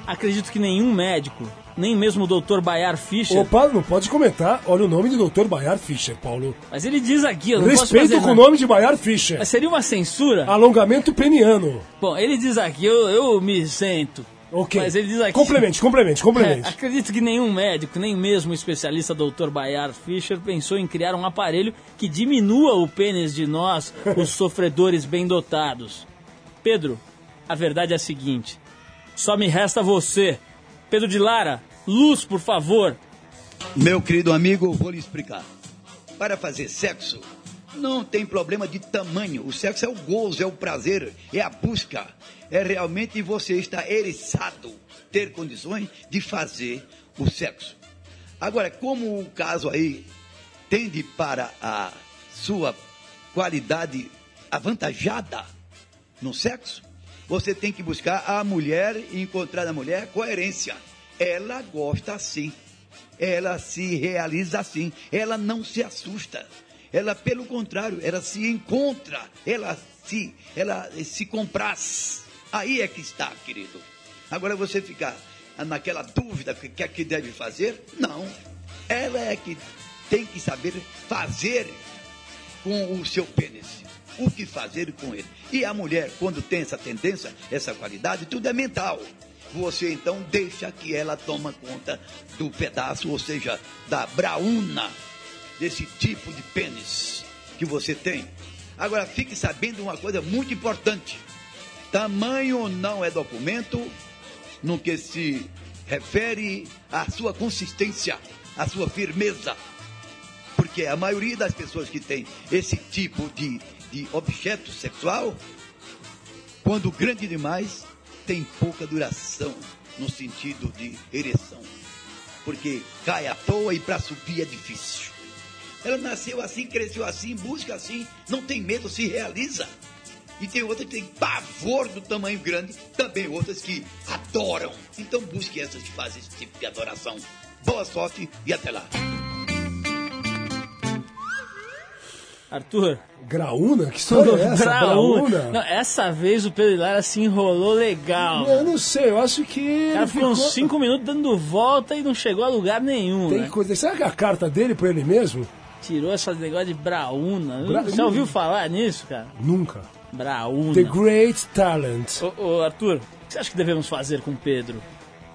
Acredito que nenhum médico, nem mesmo o Dr. Bayar Fischer.
Opa, não pode comentar. Olha o nome do Dr. Bayard Fischer, Paulo.
Mas ele diz aqui, eu não posso
Respeito
fazer
com o nome de Bayard Fischer.
Mas seria uma censura?
Alongamento peniano.
Bom, ele diz aqui, eu, eu me sento.
Ok.
Mas ele diz aqui.
Complemente, complemente, complemente.
É, acredito que nenhum médico, nem mesmo o especialista Dr. Bayard Fischer, pensou em criar um aparelho que diminua o pênis de nós, os sofredores bem dotados. Pedro, a verdade é a seguinte: só me resta você. Pedro de Lara, luz, por favor.
Meu querido amigo, eu vou lhe explicar. Para fazer sexo, não tem problema de tamanho. O sexo é o gozo, é o prazer, é a busca. É realmente você estar eriçado, ter condições de fazer o sexo. Agora, como o caso aí tende para a sua qualidade avantajada no sexo, você tem que buscar a mulher e encontrar na mulher coerência. Ela gosta assim. Ela se realiza assim. Ela não se assusta. Ela, pelo contrário, ela se encontra. Ela se, ela se compraz. Aí é que está, querido. Agora você ficar naquela dúvida que que é que deve fazer? Não. Ela é que tem que saber fazer com o seu pênis. O que fazer com ele. E a mulher, quando tem essa tendência, essa qualidade, tudo é mental. Você então deixa que ela toma conta do pedaço, ou seja, da braúna desse tipo de pênis que você tem. Agora fique sabendo uma coisa muito importante. Tamanho não é documento no que se refere à sua consistência, à sua firmeza. Porque a maioria das pessoas que tem esse tipo de, de objeto sexual, quando grande demais, tem pouca duração no sentido de ereção. Porque cai à toa e para subir é difícil. Ela nasceu assim, cresceu assim, busca assim, não tem medo, se realiza. E tem outras que têm pavor do tamanho grande, também outras que adoram. Então busque essas que fazem esse tipo de adoração. Boa sorte e até lá.
Arthur.
Graúna? Que história é essa? Graúna?
Não, essa vez o Pedro Lara se enrolou legal.
Eu não sei, eu acho que.
O cara
ele
ficou uns
ficou-
5 minutos dando volta e não chegou a lugar nenhum.
Tem
né?
coisa. Será que é a carta dele pra ele mesmo?
Tirou esse negócio de Braúna.
Bra-
Você ouviu falar nisso, cara?
Nunca.
Braúna.
The Great Talent.
Ô, ô, Arthur, o que você acha que devemos fazer com o Pedro?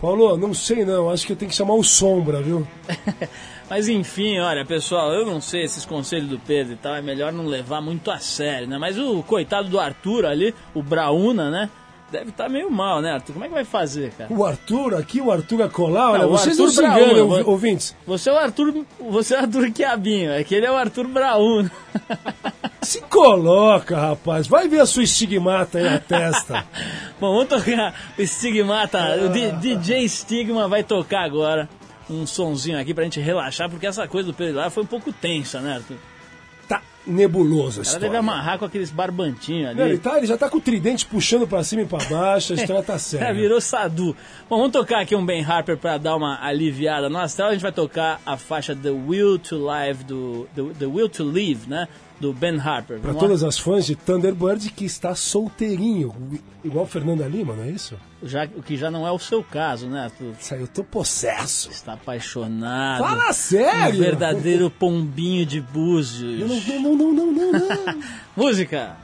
Paulo, não sei não, acho que eu tenho que chamar o Sombra, viu?
Mas enfim, olha, pessoal, eu não sei esses conselhos do Pedro e tal, é melhor não levar muito a sério, né? Mas o coitado do Arthur ali, o Braúna, né? Deve estar meio mal, né, Arthur? Como é que vai fazer, cara?
O Arthur aqui, o Arthur a colar, olha,
Não,
vocês
Arthur
não se ouvi- ouvintes.
Você é o Arthur, você é o Arthur Quiabinho, é que ele é o Arthur Braúna.
Se coloca, rapaz, vai ver a sua estigmata aí na testa.
Bom, vamos tocar o Stigmata, o DJ Stigma vai tocar agora um sonzinho aqui pra gente relaxar, porque essa coisa do Pedro lá foi um pouco tensa, né, Arthur?
Tá nebuloso a
Ela
história.
deve amarrar com aqueles barbantinhos ali.
Não, ele, tá, ele já tá com o tridente puxando pra cima e pra baixo, a história tá
É,
séria.
virou Sadu. Bom, vamos tocar aqui um Ben Harper pra dar uma aliviada no astral. A gente vai tocar a faixa The Will to Live do The, The Will to Live, né? Do Ben Harper. Lá?
todas as fãs de Thunderbird que está solteirinho, igual Fernanda Lima, não é isso?
Já, o que já não é o seu caso, né, Arthur?
Isso aí, eu tô possesso.
Está apaixonado.
Fala sério!
Um verdadeiro pombinho de búzios.
Não, não, não, não, não, não.
Música!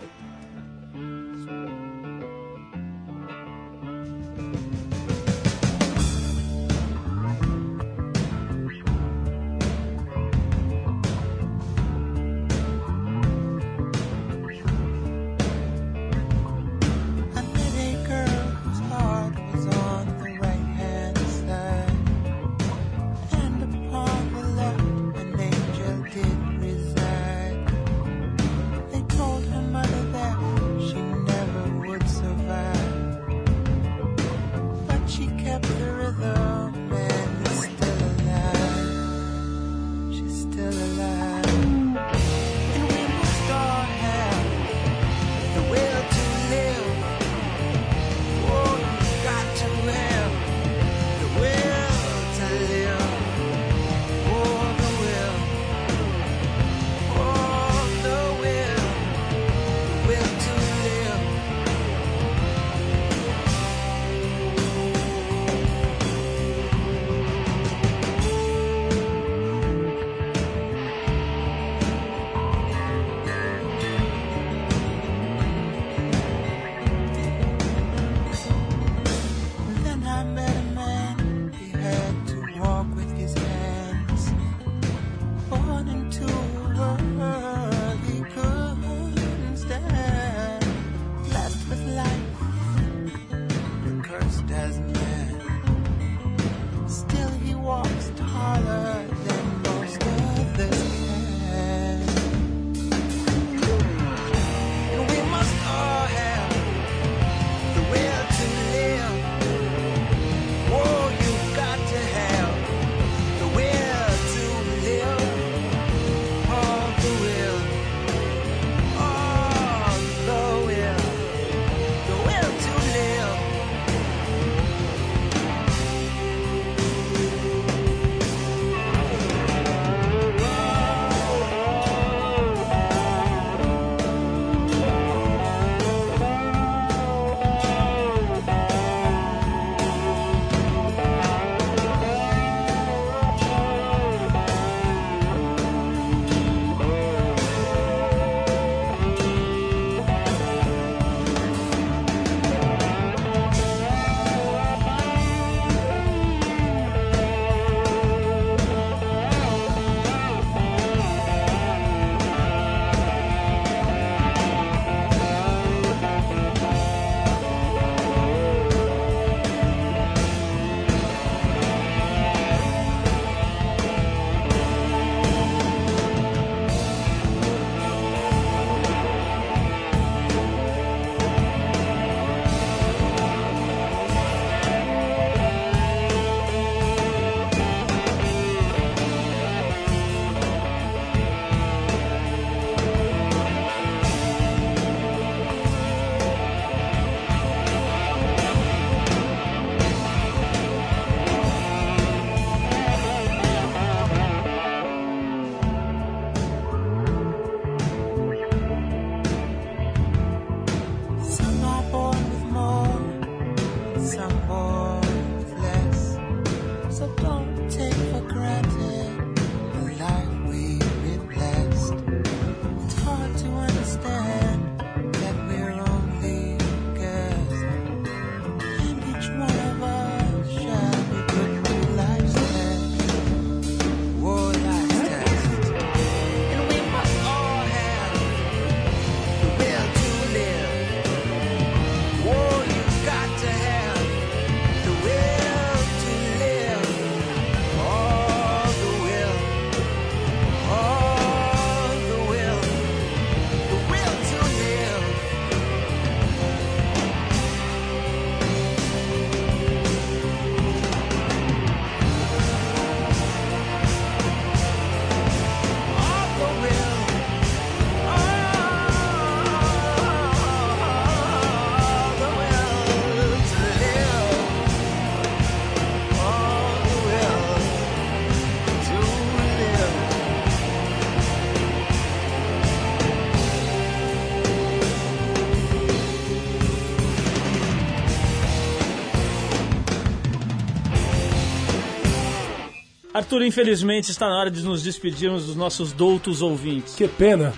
Arthur, infelizmente está na hora de nos despedirmos dos nossos doutos ouvintes.
Que pena.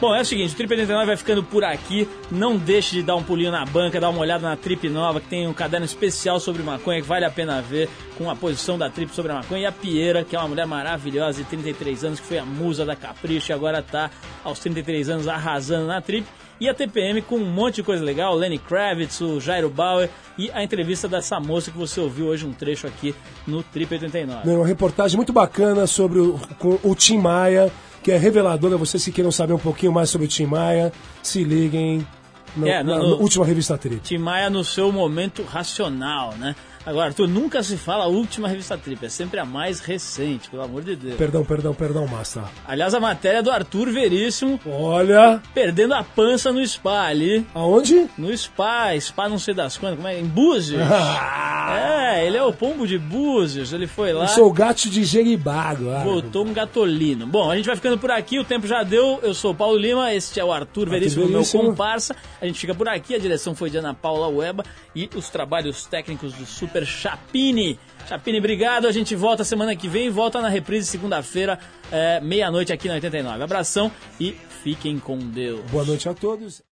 Bom, é o seguinte, o Trip 89 vai ficando por aqui. Não deixe de dar um pulinho na banca, dar uma olhada na Trip Nova, que tem um caderno especial sobre maconha que vale a pena ver, com a posição da Trip sobre a maconha. E a Pieira, que é uma mulher maravilhosa de 33 anos, que foi a musa da Capricho e agora tá aos 33 anos arrasando na Trip. E a TPM com um monte de coisa legal, o Lenny Kravitz, o Jairo Bauer e a entrevista dessa moça que você ouviu hoje um trecho aqui no Trip 89.
Uma reportagem muito bacana sobre o, o Tim Maia, que é reveladora. Vocês que queiram saber um pouquinho mais sobre o Tim Maia, se liguem no-
É, no-
na,
no-
na última revista Trip.
Tim Maia no seu momento racional, né? Agora, Arthur, nunca se fala a última revista Trip, é sempre a mais recente, pelo amor de Deus.
Perdão, perdão, perdão, Massa.
Aliás, a matéria é do Arthur Veríssimo.
Olha.
Perdendo a pança no spa ali.
Aonde?
No spa, spa não sei das quantas, como é? Em Búzios. é, ele é o pombo de Búzios, ele foi lá.
Eu sou o gato de Jeribá agora.
Voltou um gatolino. Bom, a gente vai ficando por aqui, o tempo já deu. Eu sou o Paulo Lima, este é o Arthur Veríssimo, meu comparsa. A gente fica por aqui, a direção foi de Ana Paula Weba e os trabalhos técnicos do Super Chapini. Chapini, obrigado. A gente volta semana que vem, volta na reprise segunda-feira, é, meia-noite aqui na 89. Abração e fiquem com Deus.
Boa noite a todos.